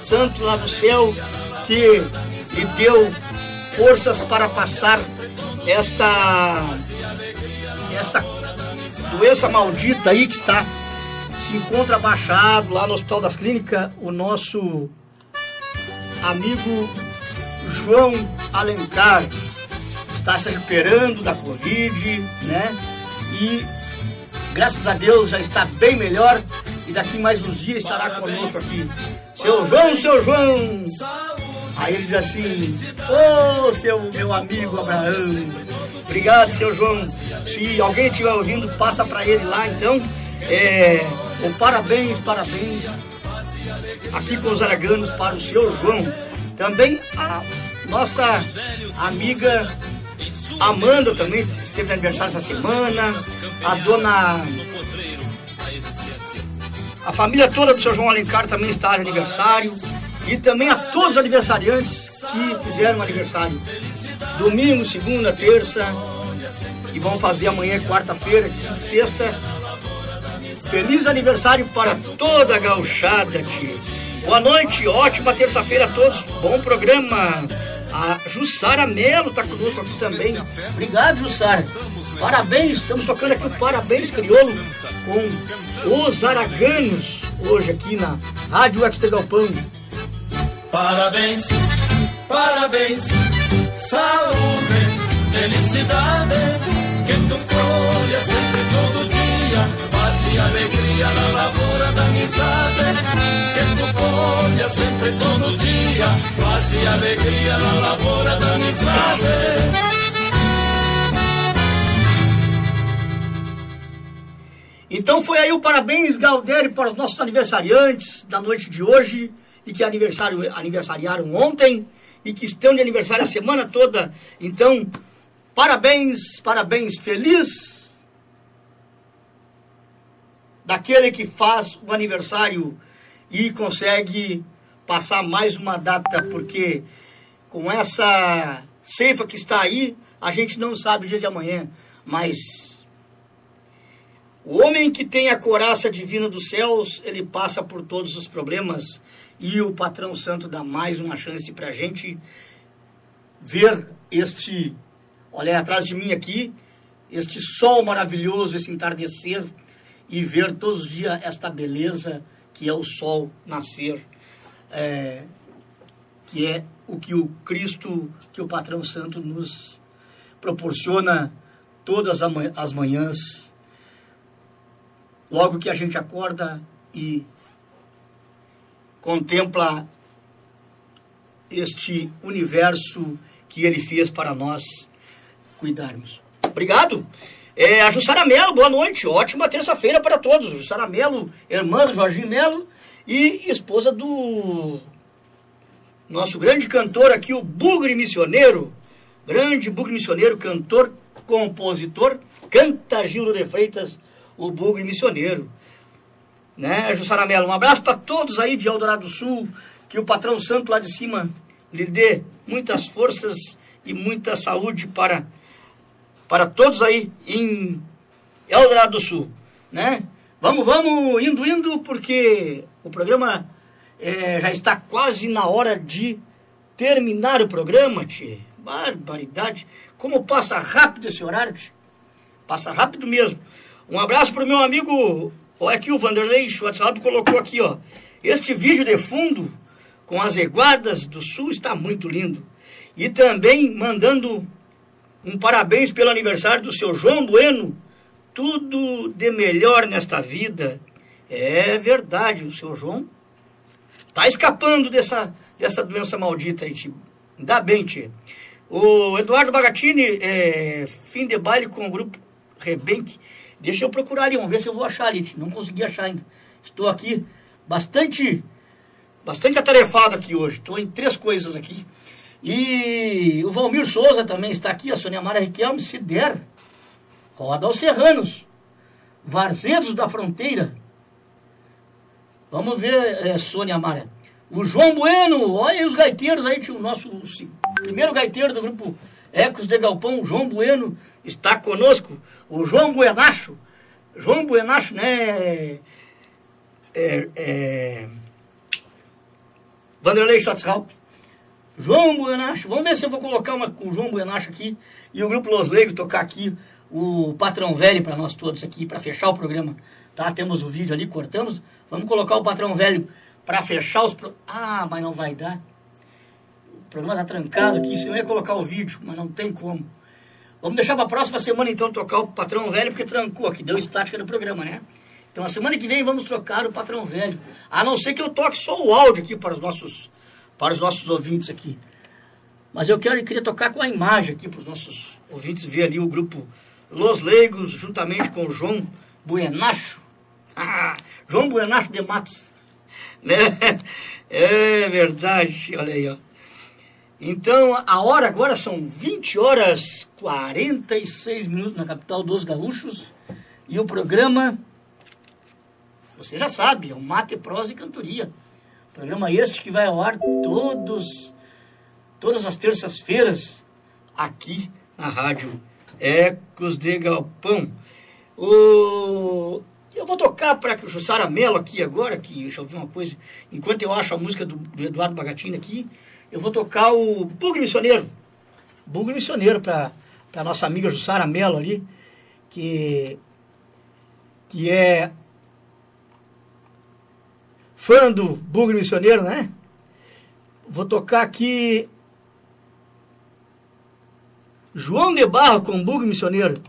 Santos lá do céu, que lhe deu forças para passar esta esta doença maldita aí que está se encontra abaixado lá no Hospital das Clínicas o nosso amigo João Alencar está se recuperando da Covid, né? E graças a Deus já está bem melhor e daqui mais uns dias estará conosco aqui. Seu João, seu João! Aí ele diz assim, ô oh, seu meu amigo Abraão, obrigado seu João. Se alguém estiver ouvindo, passa para ele lá então. É, parabéns, parabéns aqui com os araganos para o seu João. Também a nossa amiga Amanda também esteve de aniversário essa semana. A dona. A família toda do seu João Alencar também está de aniversário. E também a todos os aniversariantes que fizeram aniversário. Domingo, segunda, terça. E vão fazer amanhã, quarta-feira, sexta. Feliz aniversário para toda a gauchada, tia. Boa noite, ótima terça-feira a todos. Bom programa. A Jussara Melo está conosco aqui também. Obrigado, Jussara. Parabéns, estamos tocando aqui o Parabéns Crioulo com os Araganos, hoje aqui na Rádio Extra Galpão. Parabéns, parabéns, saúde, felicidade, que tu colha sempre todo dia, paz e alegria na lavoura amizade, que tu colha sempre todo dia, paz e alegria na lavoura da amizade. Então foi aí o parabéns, Galdério, para os nossos aniversariantes da noite de hoje e que aniversariaram ontem e que estão de aniversário a semana toda. Então, parabéns, parabéns, feliz daquele que faz o aniversário e consegue passar mais uma data, porque com essa ceifa que está aí, a gente não sabe o dia de amanhã, mas o homem que tem a coraça divina dos céus, ele passa por todos os problemas e o patrão santo dá mais uma chance para a gente ver este, olha atrás de mim aqui, este sol maravilhoso, esse entardecer e ver todos os dias esta beleza que é o sol nascer, é, que é o que o Cristo, que o patrão santo nos proporciona todas as manhãs logo que a gente acorda e contempla este universo que ele fez para nós cuidarmos. Obrigado. É, a Jussara Melo, boa noite. Ótima terça-feira para todos. Jussara Melo, irmã do Jorginho Melo e esposa do nosso grande cantor aqui, o Bugre Missioneiro. Grande Bugre Missioneiro, cantor, compositor, canta Gildo de Freitas o bugre missioneiro. Né, Jussara Mello? Um abraço para todos aí de Eldorado do Sul, que o patrão santo lá de cima lhe dê muitas forças e muita saúde para, para todos aí em Eldorado do Sul, né? Vamos, vamos, indo, indo, porque o programa é, já está quase na hora de terminar o programa, tchê. Barbaridade. Como passa rápido esse horário, tchê. Passa rápido mesmo. Um abraço para o meu amigo, olha aqui o Vanderlei WhatsApp colocou aqui, ó. Este vídeo de fundo com as eguadas do sul está muito lindo. E também mandando um parabéns pelo aniversário do seu João Bueno. Tudo de melhor nesta vida. É verdade, o seu João tá escapando dessa, dessa doença maldita aí, tio. Ainda bem, tia. O Eduardo Bagatini, é, fim de baile com o grupo Rebente Deixa eu procurar ali, vamos ver se eu vou achar ali. Não consegui achar ainda. Estou aqui bastante, bastante atarefado aqui hoje. Estou em três coisas aqui. E o Valmir Souza também está aqui, a Sônia Mara Riquelme, se der. Roda aos Serranos. Varzedos da Fronteira. Vamos ver, é, Sônia Mara. O João Bueno, olha aí os gaiteiros aí, o nosso o primeiro gaiteiro do grupo Ecos de Galpão, João Bueno, está conosco o João Buenacho. João Buenacho, né? É, é, Vanderlei Schatzhaupt. João Buenacho. Vamos ver se eu vou colocar uma com o João Buenacho aqui e o Grupo Los Leigos tocar aqui o Patrão Velho para nós todos aqui, para fechar o programa. Tá? Temos o vídeo ali, cortamos. Vamos colocar o Patrão Velho para fechar os... Pro... Ah, mas não vai dar. O programa tá trancado aqui. Eu ia colocar o vídeo, mas não tem como. Vamos deixar para a próxima semana, então, tocar o Patrão Velho, porque trancou aqui, deu estática no programa, né? Então, a semana que vem vamos trocar o Patrão Velho. A não ser que eu toque só o áudio aqui para os nossos, para os nossos ouvintes aqui. Mas eu quero, queria tocar com a imagem aqui para os nossos ouvintes ver ali o grupo Los Leigos, juntamente com o João Buenacho. [LAUGHS] João Buenacho de Matos. [LAUGHS] Né? É verdade, olha aí, ó. Então, a hora agora são 20 horas 46 minutos na capital dos gaúchos. E o programa, você já sabe, é o Mate, Prosa e Cantoria. Programa este que vai ao ar todos, todas as terças-feiras aqui na rádio Ecos de Galpão. O... Eu vou tocar para o Jussara Mello aqui agora, que eu ver uma coisa. Enquanto eu acho a música do, do Eduardo Bagatini aqui, eu vou tocar o Bugre Missioneiro. Bugre Missioneiro para a nossa amiga Jussara Mello ali, que, que é fã do Bugre Missioneiro, né? Vou tocar aqui João de Barro com Bugre Missioneiro.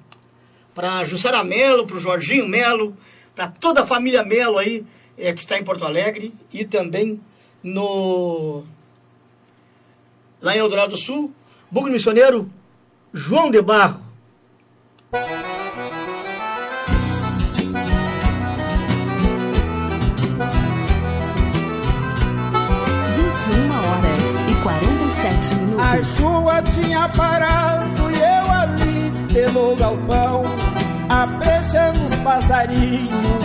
Para Jussara Melo, para o Jorginho Melo, para toda a família Melo aí, é, que está em Porto Alegre e também no lá em Eldorado do Sul. Bugre Missioneiro, João de Barro. 47 minutos. A chuva tinha parado e eu ali pelo galpão, apreciando os passarinhos.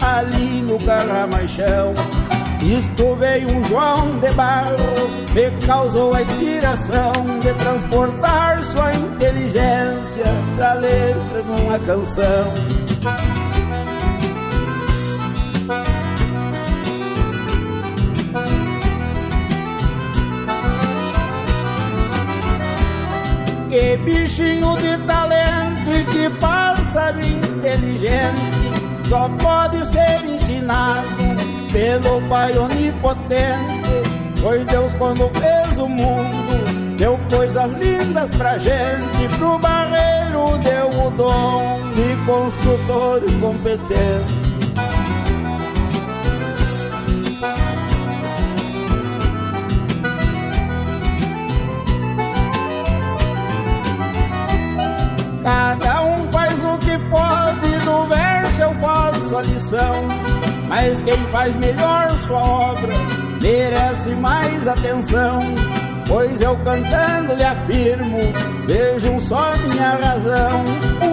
Ali no carramachão, isto veio um João de Barro, me causou a inspiração de transportar sua inteligência pra letra de uma canção. Que bichinho de talento e que pássaro inteligente Só pode ser ensinado pelo Pai Onipotente. Pois Deus quando fez o mundo Deu coisas lindas pra gente Pro barreiro deu o dom de construtor competente Cada um faz o que pode, no verso eu faço a lição. Mas quem faz melhor sua obra merece mais atenção. Pois eu cantando lhe afirmo, vejam só minha razão.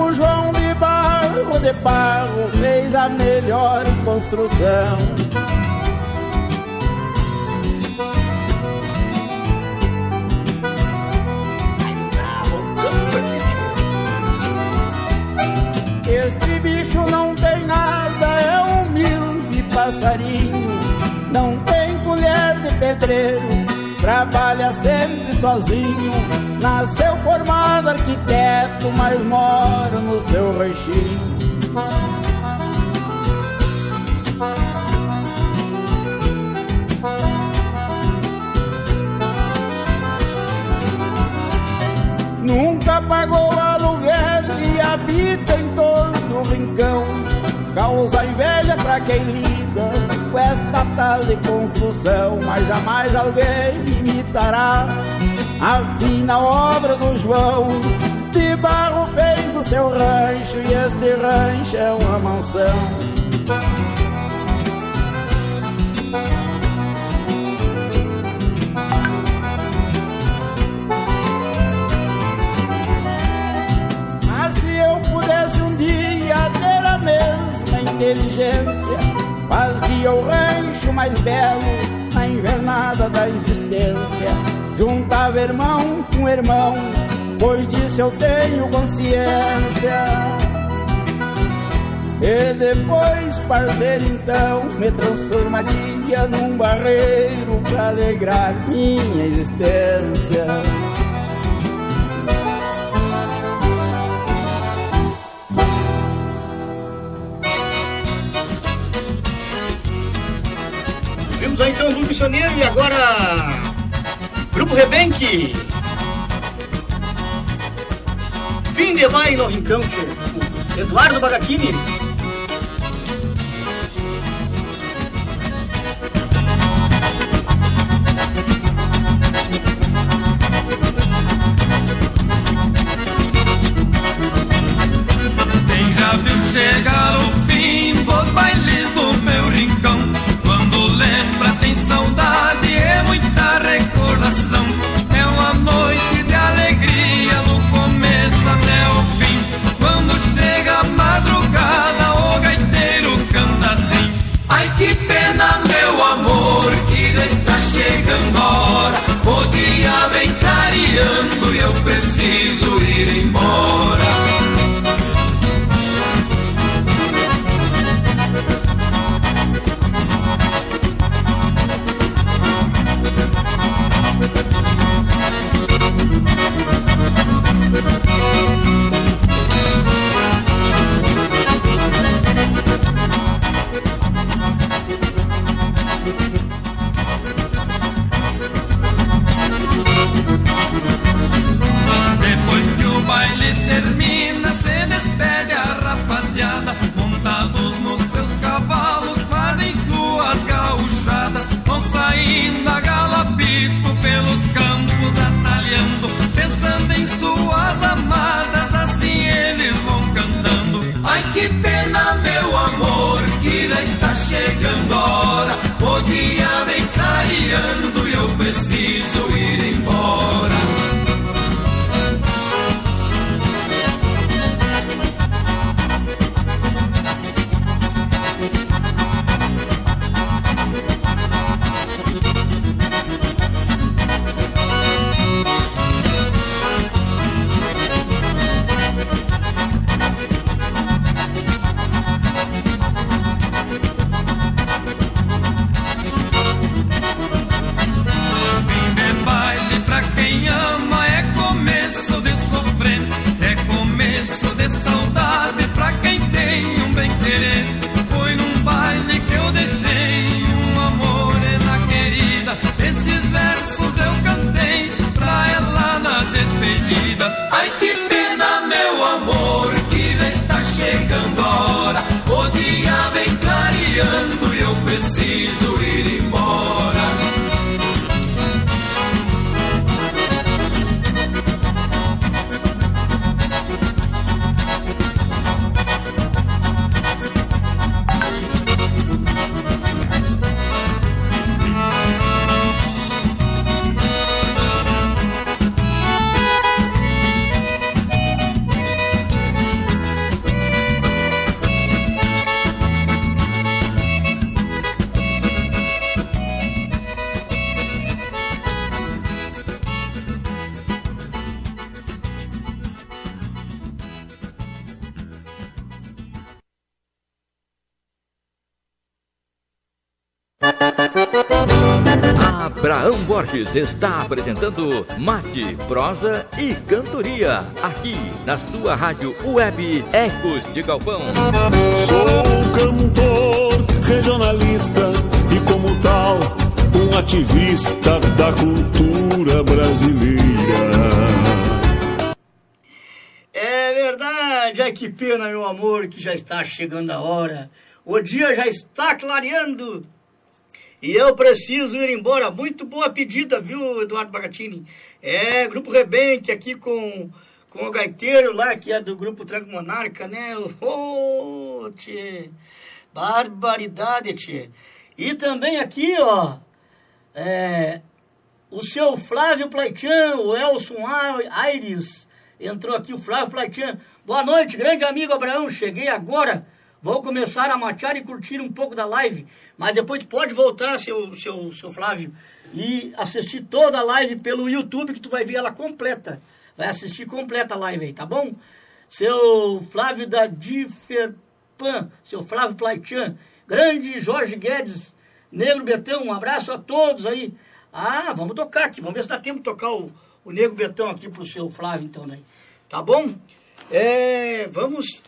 O João de Barro de Barro fez a melhor construção. Não tem colher de pedreiro, trabalha sempre sozinho. Nasceu formado arquiteto, mas mora no seu ranchinho. Nunca pagou aluguel e habita em todo rincão. Causa inveja pra quem lida com esta tal de construção. Mas jamais alguém imitará a fina obra do João. De barro fez o seu rancho e este rancho é uma mansão. Mas se eu pudesse um dia ter a mesma inteligência, fazia o rancho mais belo na invernada da existência. Juntava irmão com irmão, pois disso eu tenho consciência. E depois, parceiro, então, me transformaria num barreiro pra alegrar minha existência. Aí o Grupo Missioneiro e agora Grupo Rebenque. Fim de vai no Rincão. Eduardo Bagatini. Está apresentando Mate, Prosa e Cantoria, aqui na sua rádio web Ecos de Galpão. Sou cantor regionalista e, como tal, um ativista da cultura brasileira. É verdade, ai que pena, meu amor, que já está chegando a hora. O dia já está clareando. E eu preciso ir embora. Muito boa pedida, viu, Eduardo Bagatini? É, Grupo Rebente aqui com, com o gaiteiro lá, que é do Grupo Tranco Monarca, né? Oh, tchê. Barbaridade, tchê. E também aqui, ó, é, o seu Flávio Plaitian, o Elson Aires, entrou aqui, o Flávio Plaitian. Boa noite, grande amigo Abraão, cheguei agora Vou começar a matear e curtir um pouco da live, mas depois pode voltar, seu, seu, seu Flávio, e assistir toda a live pelo YouTube, que tu vai ver ela completa. Vai assistir completa a live aí, tá bom? Seu Flávio da Diferpan, seu Flávio Plaitian, grande Jorge Guedes, Negro Betão, um abraço a todos aí. Ah, vamos tocar aqui, vamos ver se dá tempo de tocar o, o Negro Betão aqui pro seu Flávio, então, né? Tá bom? É, vamos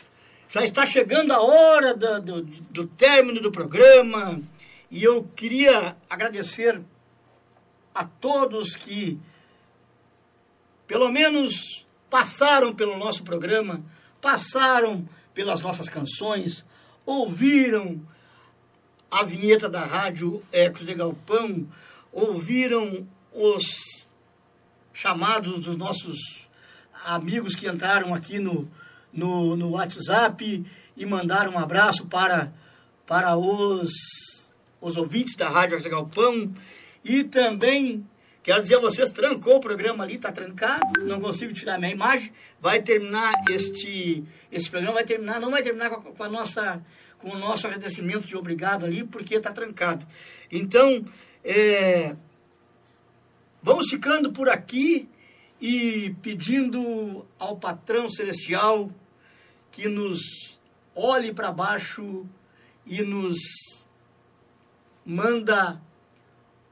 já está chegando a hora do, do, do término do programa. E eu queria agradecer a todos que, pelo menos, passaram pelo nosso programa, passaram pelas nossas canções, ouviram a vinheta da rádio Ecos de Galpão, ouviram os chamados dos nossos amigos que entraram aqui no, no, no WhatsApp e mandar um abraço para, para os, os ouvintes da Rádio Arce Galpão. E também quero dizer a vocês, trancou o programa ali, está trancado, não consigo tirar minha imagem. Vai terminar este, este programa, vai terminar, não vai terminar com a, com a nossa com o nosso agradecimento de obrigado ali, porque está trancado. Então, é, vamos ficando por aqui e pedindo ao patrão celestial que nos olhe para baixo e nos manda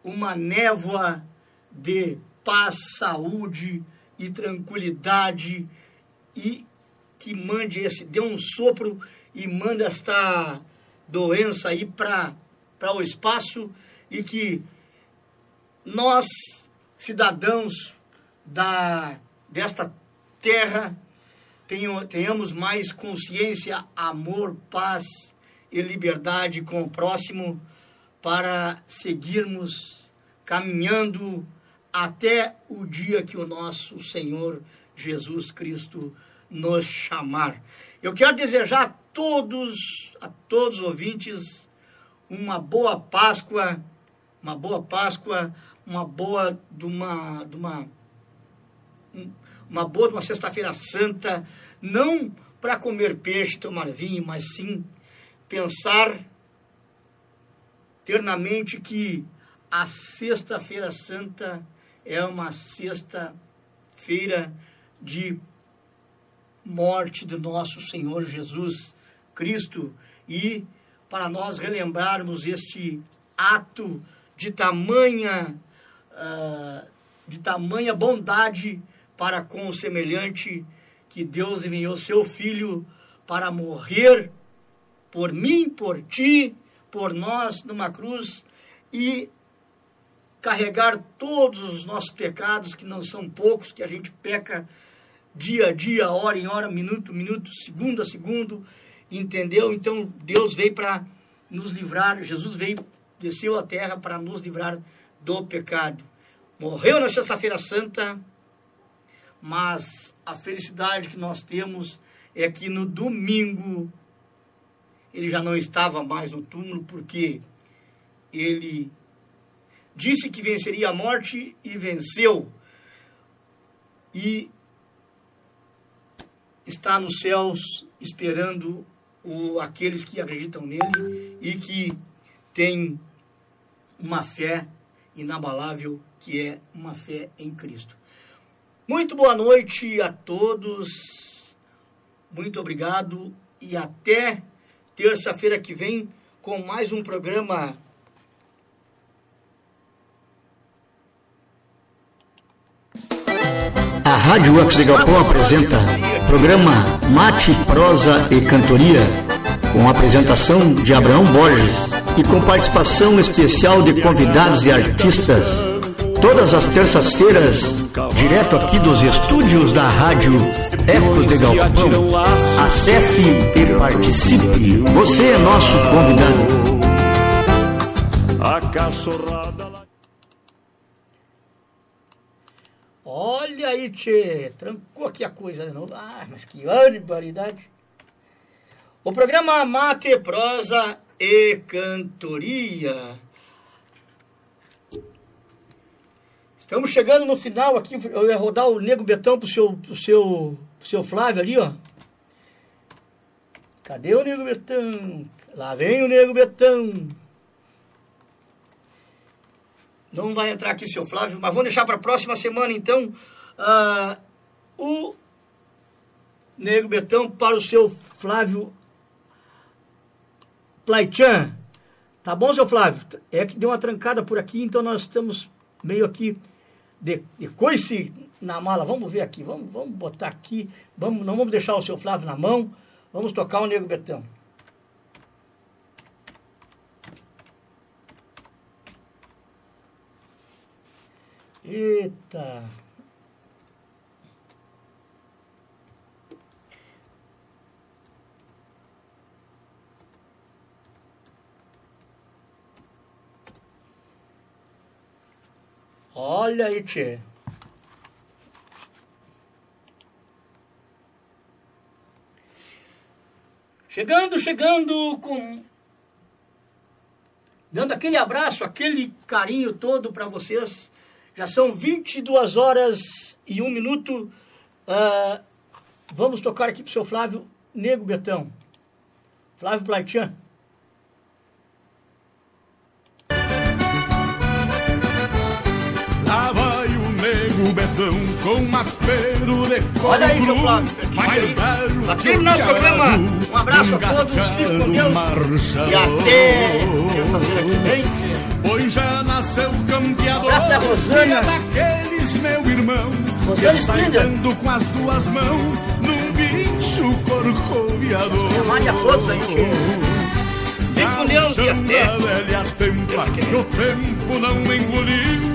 uma névoa de paz, saúde e tranquilidade e que mande esse, dê um sopro e manda esta doença aí para o espaço e que nós, cidadãos da, desta terra, tenhamos mais consciência, amor, paz e liberdade com o próximo para seguirmos caminhando até o dia que o nosso Senhor Jesus Cristo nos chamar. Eu quero desejar a todos, a todos os ouvintes, uma boa Páscoa, uma boa Páscoa, uma boa de uma, de uma uma boa uma sexta-feira santa, não para comer peixe, tomar vinho, mas sim pensar ternamente que a sexta-feira santa é uma sexta-feira de morte do nosso Senhor Jesus Cristo. E para nós relembrarmos este ato de tamanha uh, de tamanha bondade para com o semelhante que Deus enviou seu filho para morrer por mim, por ti, por nós numa cruz e carregar todos os nossos pecados, que não são poucos, que a gente peca dia a dia, hora em hora, minuto a minuto, segundo a segundo, entendeu? Então Deus veio para nos livrar, Jesus veio, desceu à terra para nos livrar do pecado. Morreu na Sexta-feira Santa, mas a felicidade que nós temos é que no domingo ele já não estava mais no túmulo, porque ele disse que venceria a morte e venceu. E está nos céus esperando o, aqueles que acreditam nele e que têm uma fé inabalável, que é uma fé em Cristo. Muito boa noite a todos. Muito obrigado e até terça-feira que vem com mais um programa A Rádio Oxigapó apresenta programa Mate, Prosa e Cantoria, com apresentação de Abraão Borges e com participação especial de convidados e artistas. Todas as terças-feiras, direto aqui dos estúdios da Rádio Ecos de Galpão. Acesse e participe. Você é nosso convidado. Olha aí, tchê. Trancou aqui a coisa de novo. Ah, mas que barbaridade. O programa Mate, Prosa e Cantoria. Estamos chegando no final aqui. Eu ia rodar o Nego Betão pro seu, pro seu, pro seu Flávio ali, ó. Cadê o Nego Betão? Lá vem o Nego Betão. Não vai entrar aqui, seu Flávio, mas vamos deixar para a próxima semana, então, uh, o Nego Betão para o seu Flávio Plaichan. Tá bom, seu Flávio? É que deu uma trancada por aqui, então nós estamos meio aqui de, de coice na mala. Vamos ver aqui, vamos, vamos botar aqui. Vamos, não vamos deixar o seu Flávio na mão. Vamos tocar o Nego Betão. Eita! Olha aí, tchê. Chegando, chegando com. Dando aquele abraço, aquele carinho todo para vocês. Já são 22 horas e um minuto. Uh, vamos tocar aqui pro seu Flávio Nego Betão. Flávio Plaitian. Lá vai o nego Betão com mapero de couro Olha aí, seu Flávio. belo Pra terminar o programa, um abraço a todos, fiquem com Deus. E até terça-feira que vem. Pois já nasceu campeador Abraço a Rosana. E é daqueles, meu irmão Rosana Que sai dando com as duas mãos Num bicho corcoviador Maria a todos aí, tio. Fique com Deus e até. Velha tempa que o tempo não engoliu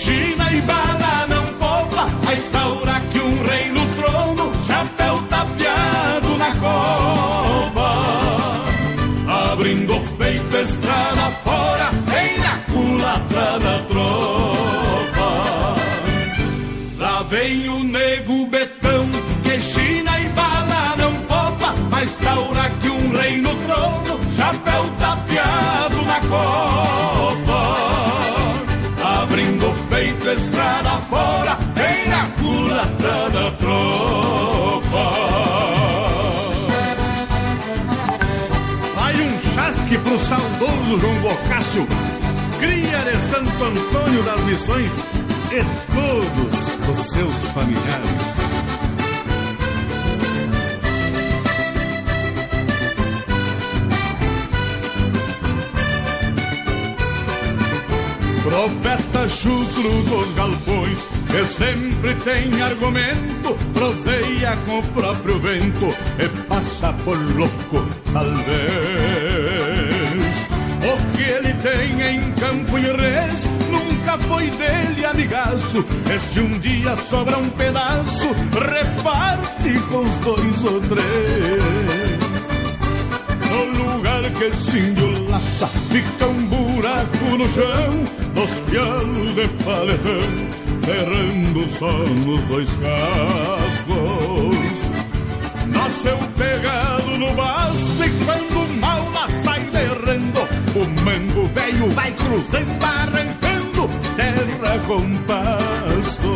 China e bala não poupa A instaura que um rei no trono Chapéu tapeado na copa Abrindo o peito estrada fora pro saudoso João Bocácio Cria de Santo Antônio das Missões E todos os seus familiares. Profeta chucro dos galpões Que sempre tem argumento Proseia com o próprio vento E passa por louco, talvez Dele amigaço. Se um dia sobra um pedaço Reparte com os dois ou três. No lugar que se enlaça Fica um buraco no chão Dos pialos de paletão Ferrando só nos dois cascos. Nasceu pegado no basto E quando mal lá sai derrando O mango velho vai cruzando Arrancando terra com pasto.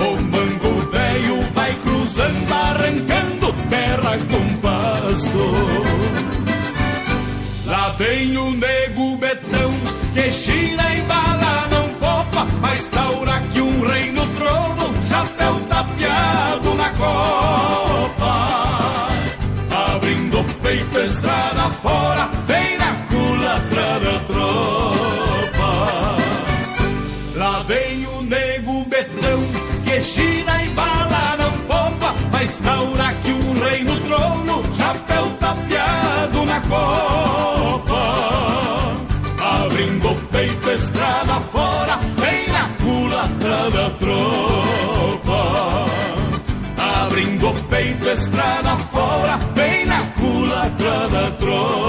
O mango velho vai cruzando, arrancando terra com pasto. Lá vem o nego betão, que gira e bala não copa, mas taura que um rei no trono, chapéu tapeado na copa. Abrindo o peito, estrada fora. Que um rei no trono, chapéu tapeado na copa. Abrindo o peito, estrada fora, vem na culatra da tropa. Abrindo o peito, estrada fora, vem na culatra da tropa.